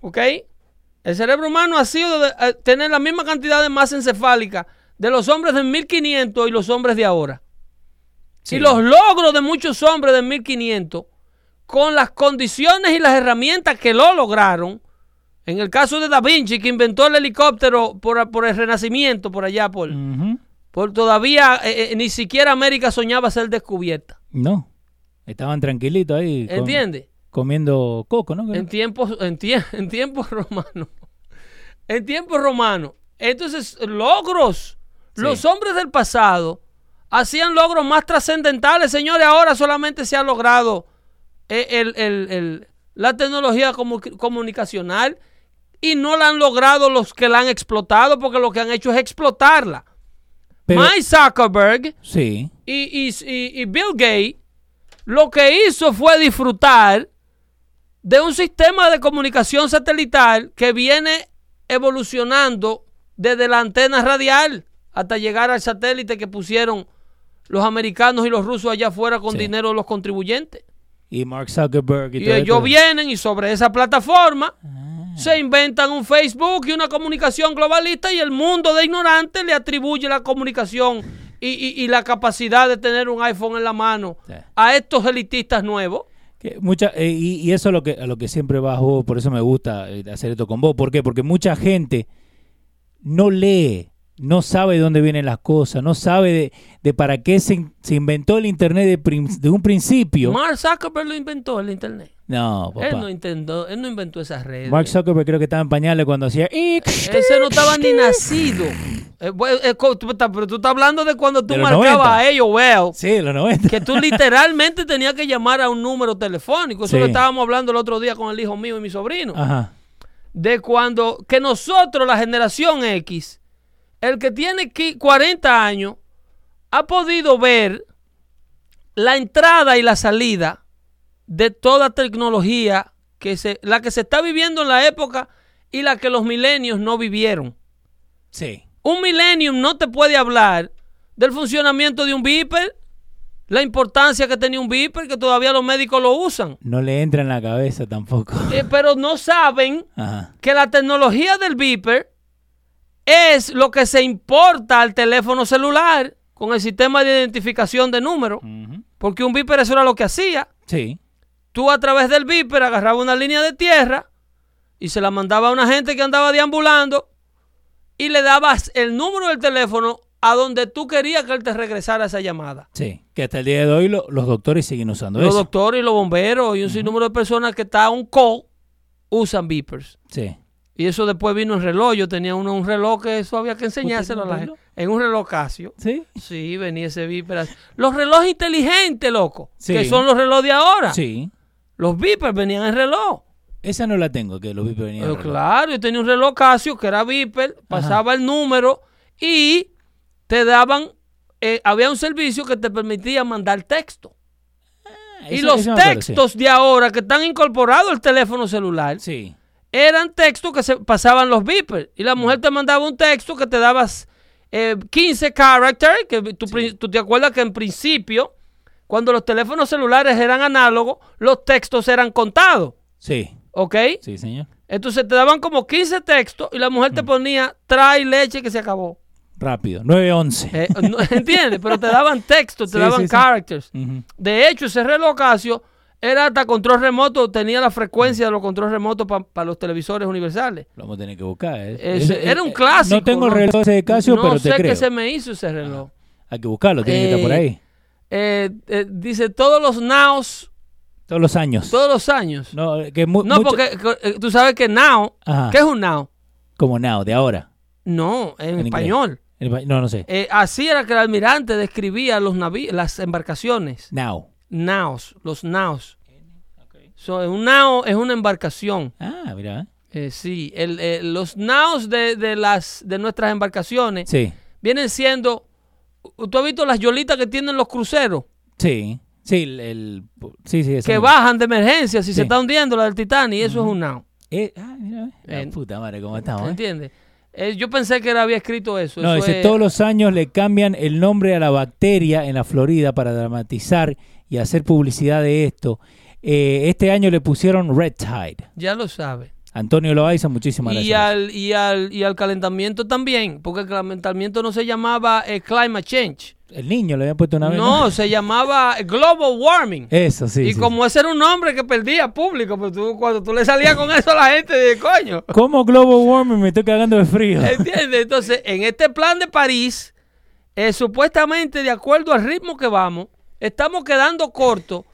¿Ok? El cerebro humano ha sido de, eh, tener la misma cantidad de masa encefálica de los hombres de 1500 y los hombres de ahora. Sí. Y los logros de muchos hombres de 1500, con las condiciones y las herramientas que lo lograron, en el caso de Da Vinci, que inventó el helicóptero por, por el Renacimiento, por allá, por, por todavía eh, eh, ni siquiera América soñaba ser descubierta. No. Estaban tranquilitos ahí. comiendo coco, ¿no? En tiempos, en, tie- en tiempos romanos. En tiempos romanos. Entonces, logros. Los hombres del pasado hacían logros más trascendentales. Señores, ahora solamente se ha logrado el- el- el- la tecnología comu- comunicacional y no la han logrado los que la han explotado porque lo que han hecho es explotarla. Pero- Mike Zuckerberg Sí. y, y- y- y Bill Gates lo que hizo fue disfrutar de un sistema de comunicación satelital que viene evolucionando desde la antena radial hasta llegar al satélite que pusieron los americanos y los rusos allá afuera con Sí. dinero de los contribuyentes. Y Mark Zuckerberg y, Y todo ellos vienen y sobre esa plataforma Ah. se inventan un Facebook y una comunicación globalista y el mundo de ignorantes le atribuye la comunicación y, y- y la capacidad de tener un iPhone en la mano Sí. a estos elitistas nuevos. Que mucha, eh, y, eso es lo que, a lo que siempre vos, por eso me gusta eh, hacer esto con vos. ¿Por qué? Porque mucha gente no lee, no sabe de dónde vienen las cosas, no sabe de, de para qué se, se inventó el Internet de, un principio. Mark Zuckerberg lo inventó el Internet. no, papá. Él no, intentó, él no inventó esas redes. Mark Zuckerberg creo que estaba en pañales cuando hacía... Ese no estaba ni nacido. Eh, eh, tú pero tú estás hablando de cuando tú De marcabas 90. a ellos, well, Sí, los 90. que tú literalmente tenías que llamar a un número telefónico. Eso Sí. lo estábamos hablando el otro día con el hijo mío y mi sobrino. Ajá. de cuando que nosotros, la generación X, el que tiene qui- 40 años, ha podido ver la entrada y la salida de toda tecnología que se, la que se está viviendo en la época y la que los milenios no vivieron. Sí. Un millennium no te puede hablar del funcionamiento de un beeper, la importancia que tenía un beeper, que todavía los médicos lo usan. No le entra en la cabeza tampoco. Eh, pero no saben Ajá. que la tecnología del beeper es lo que se importa al teléfono celular con el sistema de identificación de números. Ujú. Porque un beeper eso era lo que hacía. Sí. Tú a través del beeper agarraba una línea de tierra y se la mandaba a una gente que andaba deambulando y le dabas el número del teléfono a donde tú querías que él te regresara esa llamada. Sí. Que hasta el día de hoy lo- los doctores siguen usando Los eso. doctores y los bomberos y un sinnúmero de personas que está un call usan beepers. Sí. Y eso después vino en reloj. Yo tenía uno, un reloj que eso había que enseñárselo a la gente. En un reloj Casio. Sí. Sí, venía ese así. Los relojes inteligentes, loco. Sí. Que son los relojes de ahora. Sí. Los beepers venían en reloj. Esa no la tengo, que los vipers venían. Pero en reloj. claro, yo tenía un reloj Casio que era beeper. Pasaba el número y te daban... eh, había un servicio que te permitía mandar texto. Ah, y eso- los eso me acuerdo, sí. textos de ahora que están incorporados al teléfono celular Sí. Eran textos que se pasaban los beepers. Y la mujer te mandaba un texto que te dabas eh, 15 characters, que tú, te acuerdas que en principio, cuando los teléfonos celulares eran análogos, los textos eran contados. Sí. ¿Ok? Sí, señor. Entonces te daban como 15 textos y la mujer Mm. te ponía, trae leche que se acabó. Rápido. 9-11. Eh, no, ¿Entiendes? Pero te daban textos, te Sí, daban sí, characters. De hecho, ese reloj Casio era hasta control remoto, tenía la frecuencia de los control remotos para los televisores universales. Lo vamos a tener que buscar. ¿eh? Ese- Ese- era un eh, clásico. No tengo el reloj ese de Casio, no pero te sé creo. qué se me hizo ese reloj. Hay que buscarlo, tiene que estar por Eh, ahí. Eh, eh, dice todos los nows, Todos los años. todos los años. No, No, que mu- mucho- porque eh, tú sabes que now, Ajá. ¿qué es un now? Como now, de ahora. No, en, español. No, no sé. Así era que el almirante describía los las embarcaciones. Now. Naos, los naos. So, un nao es una embarcación. Ah, mira. ¿eh? Sí, el, eh, los naos de, de las, de nuestras embarcaciones Sí, vienen siendo. ¿Tú has visto las yolitas que tienen los cruceros? sí. Sí, el, el- sí, sí. Que mismo. bajan de emergencia si Sí. se está hundiendo la del Titanic. Eso es un nao. Eh, ah, mira. La Eh, puta madre, cómo estamos. ¿Entiendes? Yo pensé que él había escrito eso. No, Eso dice, es- todos los años le cambian el nombre a la bacteria en la Florida para dramatizar y hacer publicidad de esto. Eh, este año le pusieron Red Tide. Ya lo sabe. Antonio Loaiza, muchísimas Y gracias. al, y, al, y al calentamiento también, porque el calentamiento no se llamaba eh, climate change. El niño le había puesto una vez. No, se llamaba global warming. Eso, sí. y sí. como ese era un nombre que perdía público, pues tú, cuando tú le salías con eso a la gente, de coño. ¿Cómo global warming me estoy cagando de frío? ¿Entiendes? Entonces, en este plan de París, eh, supuestamente, de acuerdo al ritmo que vamos, estamos quedando cortos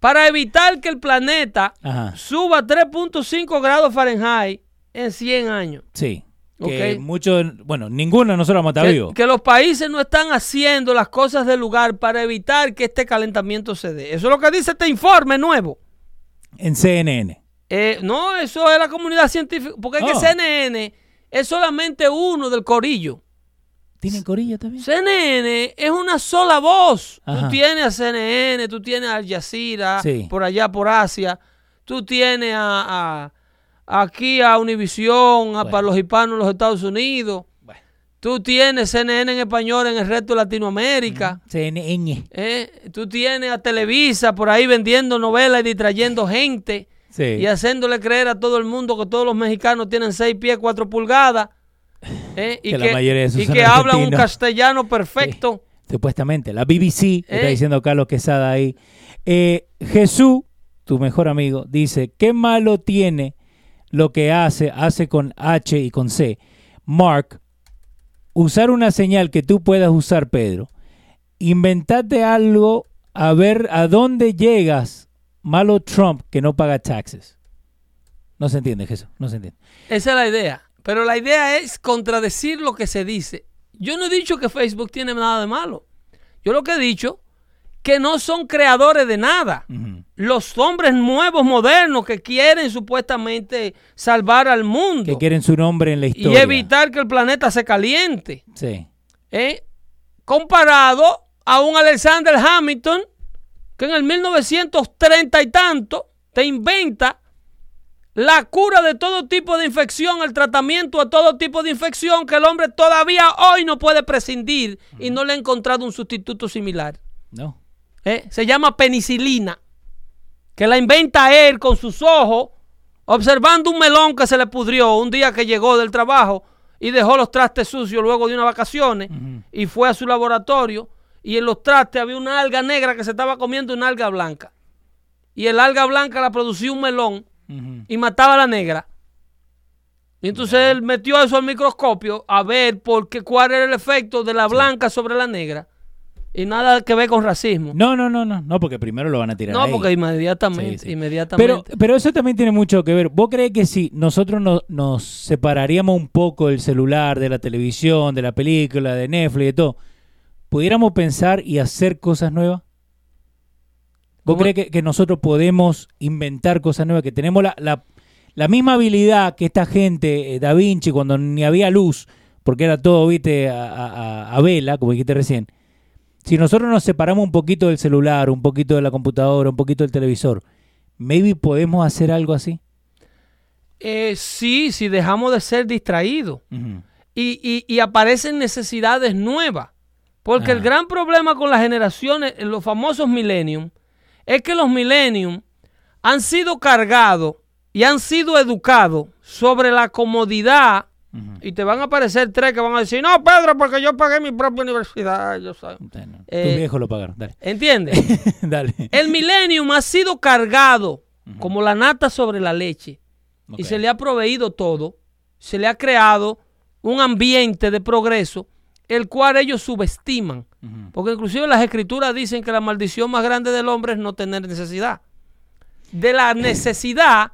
para evitar que el planeta Ajá, suba 3.5 grados Fahrenheit en 100 años. sí. Que Ok. muchos, bueno, ninguno de nosotros vamos a estar Que, vivos. que los países no están haciendo las cosas del lugar para evitar que este calentamiento se dé. Eso es lo que dice este informe nuevo. En CNN. Eh, no, eso es la comunidad científica. Porque es que Oh. CNN es solamente uno del corillo. ¿Tienen corillo también? CNN es una sola voz. Ajá. Tú tienes a CNN, tú tienes a Al Jazeera, Sí. por allá por Asia. Tú tienes a, a- aquí a Univision, a Bueno. para los hispanos en los Estados Unidos. Bueno. Tú tienes CNN en español en el resto de Latinoamérica. CNN. ¿eh? Tú tienes a Televisa por ahí vendiendo novelas y distrayendo gente Sí. y haciéndole creer a todo el mundo que todos los mexicanos tienen 6 pies 4 pulgadas. ¿Eh? Y Que la mayoría de esos y que hablan un castellano perfecto. Supuestamente. La BBC, está Eh. diciendo Carlos Quesada ahí. Eh, Jesús, tu mejor amigo, dice, ¿qué malo tiene lo que hace, hace con H y con C? Mark, usar una señal que tú puedas usar, Pedro. Inventate algo a ver a dónde llegas, malo Trump que no paga taxes. No se entiende, Jesús, no se entiende. Esa es la idea. Pero la idea es contradecir lo que se dice. Yo no he dicho que Facebook tiene nada de malo. Yo lo que he dicho que no son creadores de nada. Los hombres nuevos, modernos, que quieren supuestamente salvar al mundo Que quieren su nombre en la y historia. evitar que el planeta se caliente. Sí. ¿eh? Comparado a un Alexander Hamilton que en el 1930 y tanto te inventa la cura de todo tipo de infección, el tratamiento a todo tipo de infección que el hombre todavía hoy no puede prescindir y no le ha encontrado un sustituto similar. No. ¿eh? se llama penicilina, que la inventa él con sus ojos, observando un melón que se le pudrió un día que llegó del trabajo y dejó los trastes sucios luego de unas vacaciones y fue a su laboratorio y en los trastes había una alga negra que se estaba comiendo una alga blanca. Y el alga blanca la producía un melón y mataba a la negra. Y entonces él metió eso al microscopio a ver por qué, cuál era el efecto de la blanca sobre la negra. Y nada que ver con racismo. No, no, no, no, no, porque primero lo van a tirar. No, ahí. porque inmediatamente, Sí, sí. inmediatamente. Pero, pero eso también tiene mucho que ver. ¿Vos crees que si nosotros no- nos separaríamos un poco del celular, de la televisión, de la película, de Netflix, de todo, pudiéramos pensar y hacer cosas nuevas? ¿Vos crees que, que nosotros podemos inventar cosas nuevas? Que tenemos la, la- la misma habilidad que esta gente, eh, Da Vinci, cuando ni había luz, porque era todo, viste, a, a- a- a vela, como dijiste recién. Si nosotros nos separamos un poquito del celular, un poquito de la computadora, un poquito del televisor, maybe podemos hacer algo así. Eh, sí, si dejamos de ser distraídos. Y, y- y aparecen necesidades nuevas. Porque el Ah. gran problema con las generaciones, los famosos millennium, es que los millennium han sido cargados y han sido educados sobre la comodidad. Y te van a aparecer tres que van a decir, no, Pedro, porque yo pagué mi propia universidad. Yo sé". Bueno, Eh, lo pagaron. Dale. ¿Entiendes? Dale. el millennium ha sido cargado como la nata sobre la leche y se le ha proveído todo, se le ha creado un ambiente de progreso, el cual ellos subestiman. Porque inclusive las escrituras dicen que la maldición más grande del hombre es no tener necesidad. De la necesidad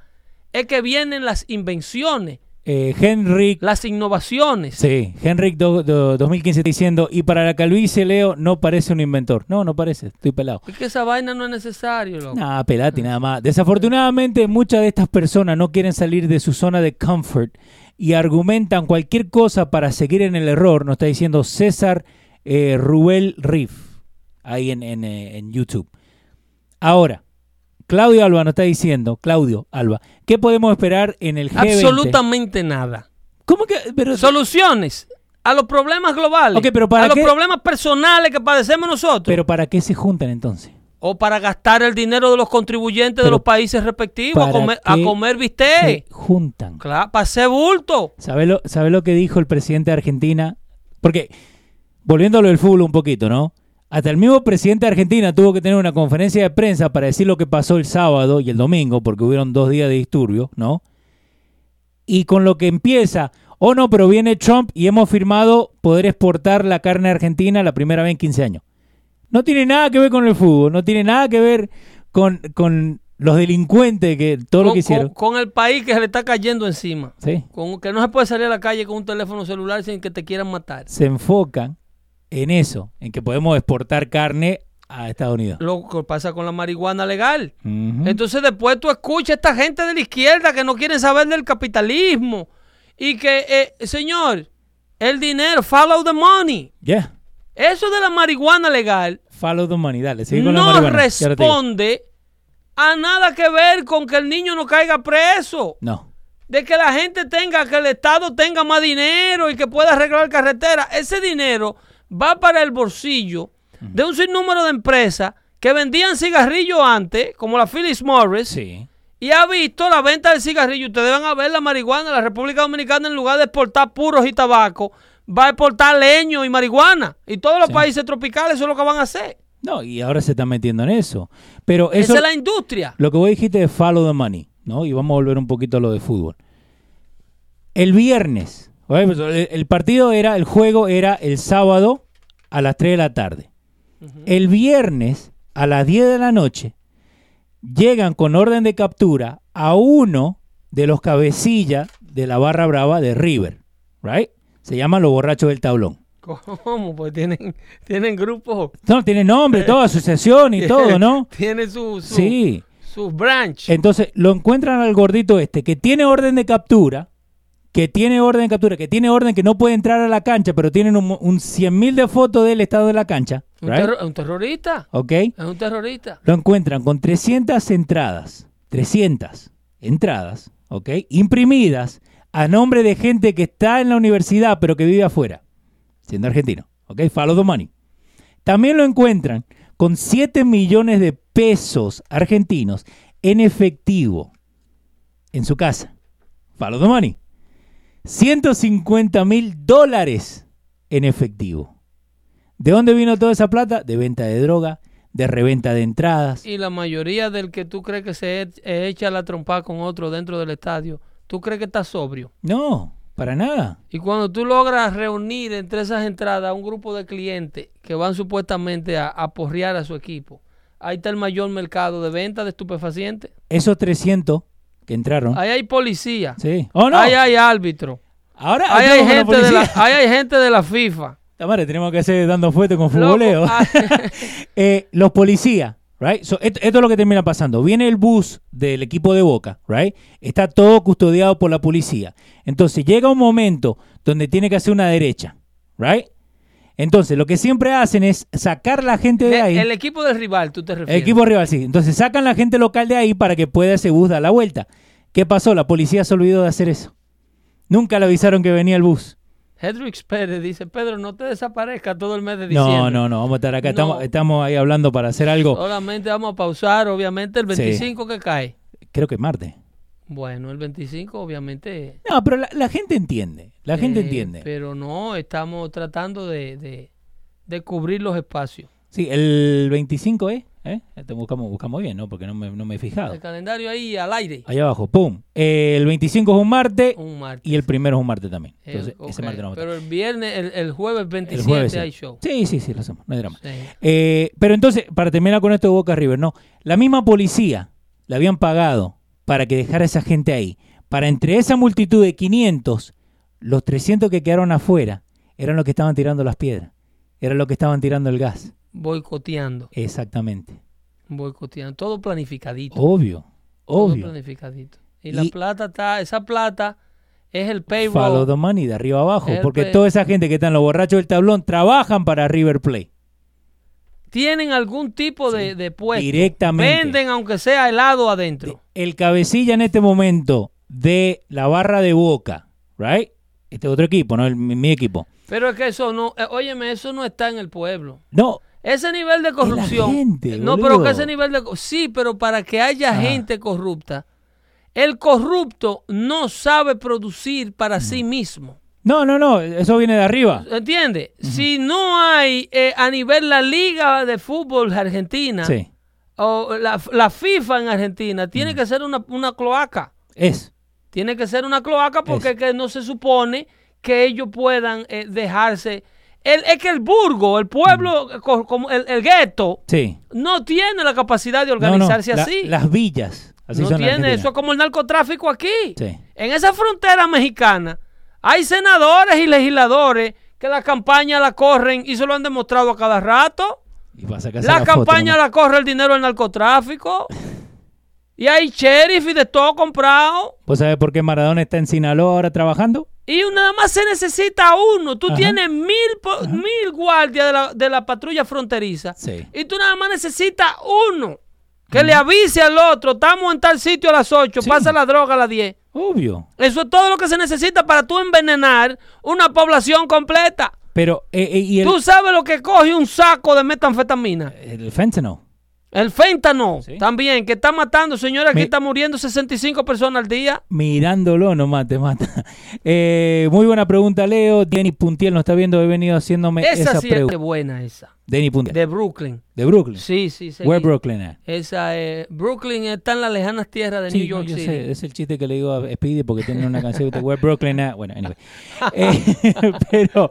es que vienen las invenciones, Eh, Henrik, las innovaciones. sí, Henrik do- do- 2015 está diciendo, y para la calvicie, Leo, no parece un inventor. No, no parece, estoy pelado. Es que esa vaina no es necesario, loco. Nada, pelate nada más. Desafortunadamente, muchas de estas personas no quieren salir de su zona de comfort y argumentan cualquier cosa para seguir en el error. Nos está diciendo César eh, Rubel Riff, ahí en, en, eh, en YouTube. Ahora, Claudio Alba nos está diciendo, Claudio Alba, ¿qué podemos esperar en el G20? Absolutamente nada. ¿Cómo que? Pero, Soluciones a los problemas globales, Ok, pero ¿para a los problemas personales que padecemos nosotros, pero ¿para qué se juntan entonces? O para gastar el dinero de los contribuyentes de los países respectivos a ¿para comer, a Se bistec. juntan. Claro, para hacer bulto. ¿Sabe lo, sabe lo que dijo el presidente de Argentina? Porque, volviendo a lo del fútbol un poquito, ¿no? Hasta el mismo presidente de Argentina tuvo que tener una conferencia de prensa para decir lo que pasó el sábado y el domingo, porque hubieron dos días de disturbio, ¿no? Y con lo que empieza, oh no, pero viene Trump y hemos firmado poder exportar la carne argentina la primera vez en 15 años. No tiene nada que ver con el fútbol, no tiene nada que ver con, con los delincuentes que todo lo que hicieron. con- con el país que se le está cayendo encima. Sí. Con, que no se puede salir a la calle con un teléfono celular sin que te quieran matar. se enfocan en eso, en que podemos exportar carne a Estados Unidos. Lo que pasa con la marihuana legal. Entonces después tú escuchas a esta gente de la izquierda que no quieren saber del capitalismo y que, eh, señor, el dinero, follow the money. Yeah. Eso de la marihuana legal Follow sigue con la no responde a nada que ver con que el niño no caiga preso. No. De que la gente tenga, que el Estado tenga más dinero y que pueda arreglar carreteras. Ese dinero va para el bolsillo de un sinnúmero de empresas que vendían cigarrillos antes, como la Phyllis Morris, Sí. y ha visto la venta del cigarrillo. Ustedes van a ver la marihuana. La República Dominicana, en lugar de exportar puros y tabaco, va a exportar leño y marihuana. Y todos los Sí. países tropicales eso es lo que van a hacer. No, y ahora se están metiendo en eso. Pero eso, Esa es la industria. lo que vos dijiste es follow the money, ¿no? Y vamos a volver un poquito a lo de fútbol. El viernes. Pues, el el partido era, el juego era el sábado a las 3 de la tarde. El viernes a las 10 de la noche llegan con orden de captura a uno de los cabecillas de la barra brava de River, right? Se llaman los borrachos del tablón. ¿Cómo? Pues tienen, tienen grupos. No, tiene nombre, toda asociación y todo, ¿no? Tiene su, su, Sí. su branch. Entonces lo encuentran al gordito este que tiene orden de captura, que tiene orden de captura, que tiene orden que no puede entrar a la cancha, pero tienen un, un 100 mil de fotos del estado de la cancha, un, right? terro- un terrorista. ¿ok? Es un terrorista. Lo encuentran con 300 entradas, 300 entradas, ¿ok? Imprimidas a nombre de gente que está en la universidad pero que vive afuera, siendo argentino, ¿ok? Follow the money. También lo encuentran con 7 millones de pesos argentinos en efectivo en su casa. Follow the money. 150 mil dólares en efectivo. ¿De dónde vino toda esa plata? De venta de droga, de reventa de entradas. Y la mayoría del que tú crees que se echa la trompa con otro dentro del estadio, tú crees que está sobrio. No, para nada. Y cuando tú logras reunir entre esas entradas a un grupo de clientes que van supuestamente a aporrear a su equipo, ahí está el mayor mercado de venta de estupefacientes. Esos 300 que entraron. Ahí hay policía. Sí. Oh, no. Ahí hay árbitro. Ahora Ahí hay, gente de la, ahí hay gente de la FIFA. Ta madre, tenemos que hacer dando fuerte con futboleo. ah, Eh, los policías, right? So, esto, esto es lo que termina pasando. Viene el bus del equipo de Boca, right? Está todo custodiado por la policía. Entonces llega un momento donde tiene que hacer una derecha, right? Entonces lo que siempre hacen es sacar la gente de ahí. el equipo del rival, tú te El refieres. equipo rival, sí. Entonces sacan la gente local de ahí para que pueda ese bus dar la vuelta. ¿Qué pasó? La policía se olvidó de hacer eso. Nunca le avisaron que venía el bus. Hedrix Pérez dice, Pedro, no te desaparezca todo el mes de diciembre. No, no, no, vamos a estar acá. No. Estamos, estamos ahí hablando para hacer algo. Solamente vamos a pausar, obviamente, el Sí. 25 que cae. Creo que martes. Bueno, el 25 obviamente... No, pero la, la gente entiende. La gente eh, entiende. Pero no, estamos tratando de, de, de cubrir los espacios. Sí, el 25 es. ¿eh? Este buscamos, buscamos bien, ¿no? Porque no me, no me he fijado. El calendario ahí al aire. Allá abajo, pum. Eh, el 25 es un martes Un martes. y el primero es un martes también. El- Entonces, ese martes no Pero el viernes, el, el jueves estar. 27 El jueves sí. hay show. Sí, sí, sí, lo hacemos. No hay drama. Sí. Eh, pero entonces, para terminar con esto de Boca River, no. La misma policía le habían pagado para que dejara a esa gente ahí. Para entre esa multitud de 500, los 300 que quedaron afuera eran los que estaban tirando las piedras. Eran los que estaban tirando el gas. Boicoteando, Exactamente. boicoteando. Todo planificadito. Obvio. Todo Obvio. planificadito. Y, la plata está, esa plata es el Follow payroll. the money de arriba abajo. Porque pay- toda esa gente que están los borrachos del tablón trabajan para River Plate. Tienen algún tipo de, de puesto. Directamente. Venden aunque sea helado adentro. El cabecilla en este momento de la barra de Boca, right? Este otro equipo, no el, mi, mi equipo. Pero es que eso no, eh, óyeme, eso no está en el pueblo. No, Ese nivel de corrupción. gente, no, pero que ese nivel de. Sí, pero para que haya Ah. gente corrupta, el corrupto no sabe producir para sí mismo. no, no, no, eso viene de arriba. ¿Entiendes? Si no hay eh, a nivel la Liga de Fútbol Argentina Sí, o la, la FIFA en Argentina, tiene que ser una, una cloaca. es. Tiene que ser una cloaca porque Es. que no se supone que ellos puedan eh, dejarse. El, es que el burgo, el pueblo, Mm. como el, el gueto, Sí. no tiene la capacidad de No, no, organizarse la- así. las villas. Así no son tiene, eso es como el narcotráfico aquí. Sí. En esa frontera mexicana hay senadores y legisladores que la campaña la corren y se lo han demostrado a cada rato. Y La foto campaña la corre el dinero del narcotráfico. Y hay sheriff y de todo comprado. ¿Vos sabés por qué Maradona está en Sinaloa ahora trabajando? Y nada más se necesita uno. Tú Ajá. tienes mil, mil guardias de la, de la patrulla fronteriza. Sí. Y tú nada más necesitas uno. Que le avise al otro. Estamos en tal sitio a las 8. Sí. Pasa la droga a las 10. Obvio. Eso es todo lo que se necesita para tú envenenar una población completa. Pero, eh, eh, ¿y el, Tú sabes lo que coge un saco de metanfetamina. el fentanyl? El féntano Sí. también, que está matando, señora, aquí Mi- está muriendo 65 personas al día. Mirándolo nomás te mata. Eh, muy buena pregunta, Leo. Denny Puntiel nos está viendo, he venido haciéndome Esa, esa, sí es pregunta. buena, esa. Denny Puntiel. De, De Brooklyn. Brooklyn. Sí, sí, sí. Where Brooklyn at? Esa es. Brooklyn está en las lejanas tierras de Sí, New no, York yo City. sé, es el chiste que le digo a Speedy porque tiene una canción de Where Brooklyn at. Bueno, anyway. Eh, pero,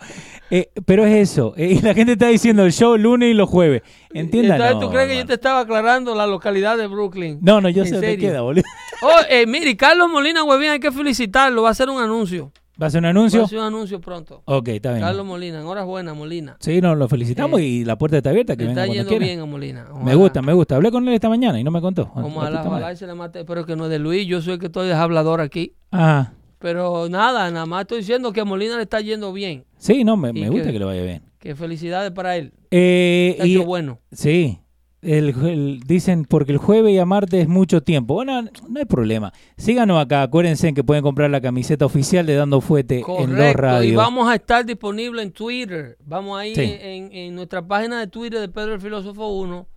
eh, pero es eso. Eh, y la gente está diciendo el show lunes y los jueves. Entiendan. Entonces, ¿tú crees que yo te estaba aclarando la localidad de Brooklyn? No, no, yo ¿En sé dónde queda, boludo. Oh, eh, mire, Carlos Molina Huevín, hay que felicitarlo. Va a hacer un anuncio. ¿Va a hacer un Va a anuncio? hacer un anuncio pronto. Ok, está bien. Carlos Molina, enhorabuena, Molina. Sí, nos lo felicitamos Eh, y la puerta está abierta. Que está yendo quiera. bien a Molina. Me Ojalá. gusta, me gusta. Hablé con él esta mañana y no me contó. Como Aquí a la está mal. ojalá y se le mate, pero que no es de Luis, yo soy el que estoy de hablador aquí. Ah, Pero nada, nada más estoy diciendo que a Molina le está yendo bien. sí, no, me, me gusta que- que le vaya bien. Que felicidades para él. Eh, y, bueno. sí, El, el- dicen porque el jueves y a martes es mucho tiempo. Bueno, no hay problema. Síganos acá. Acuérdense que pueden comprar la camiseta oficial de Dando Fuete en los radios. y vamos a estar disponibles en Twitter. Vamos ahí Sí. en, en nuestra página de Twitter de Pedro el Filósofo 1.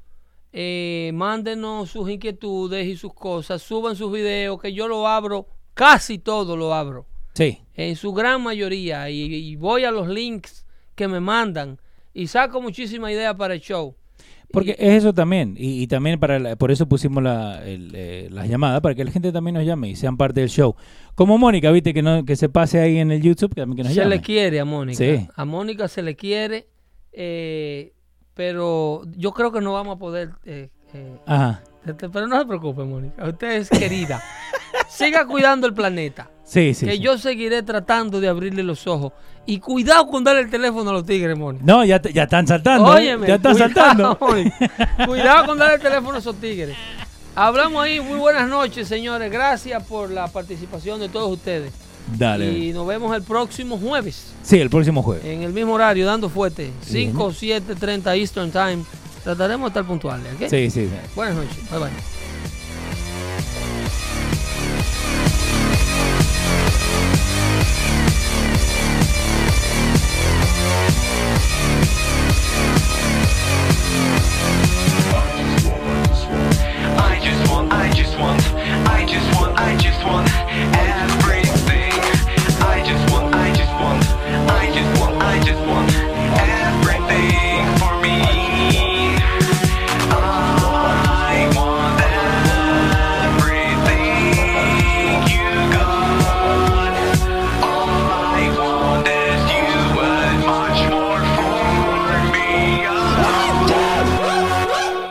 Eh, mándenos sus inquietudes y sus cosas. Suban sus videos, que yo lo abro. Casi todo lo abro. Sí. En su gran mayoría. Y, y voy a los links que me mandan. Y saco muchísima idea para el show. Porque es eso también. Y, y también para la- por eso pusimos la, el, eh, las llamadas, para que la gente también nos llame y sean parte del show. Como Mónica, viste, que no que se pase ahí en el YouTube, que que nos se llame. le quiere a Mónica. Sí. A Mónica se le quiere. eh, pero yo creo que no vamos a poder. eh, eh, Ajá. este, pero no se preocupe, Mónica. Usted es querida. Siga cuidando el planeta. Sí, sí. que sí. yo seguiré tratando de abrirle los ojos. Y cuidado con darle el teléfono a los tigres, Mónica. No, ya, te- ya están saltando. ¿eh? Óyeme, ya están cuidado, saltando. Cuidado con darle el teléfono a esos tigres. Hablamos ahí. Muy buenas noches, señores. Gracias por la participación de todos ustedes. Dale. Y nos vemos el próximo jueves. Sí, el próximo jueves. En el mismo horario, dando fuerte. Bien. 5, 7, 30 Eastern Time. Trataremos de estar puntuales. ¿ok? Sí, sí. sí. Buenas noches. Bye bye. want, I just want, I just want,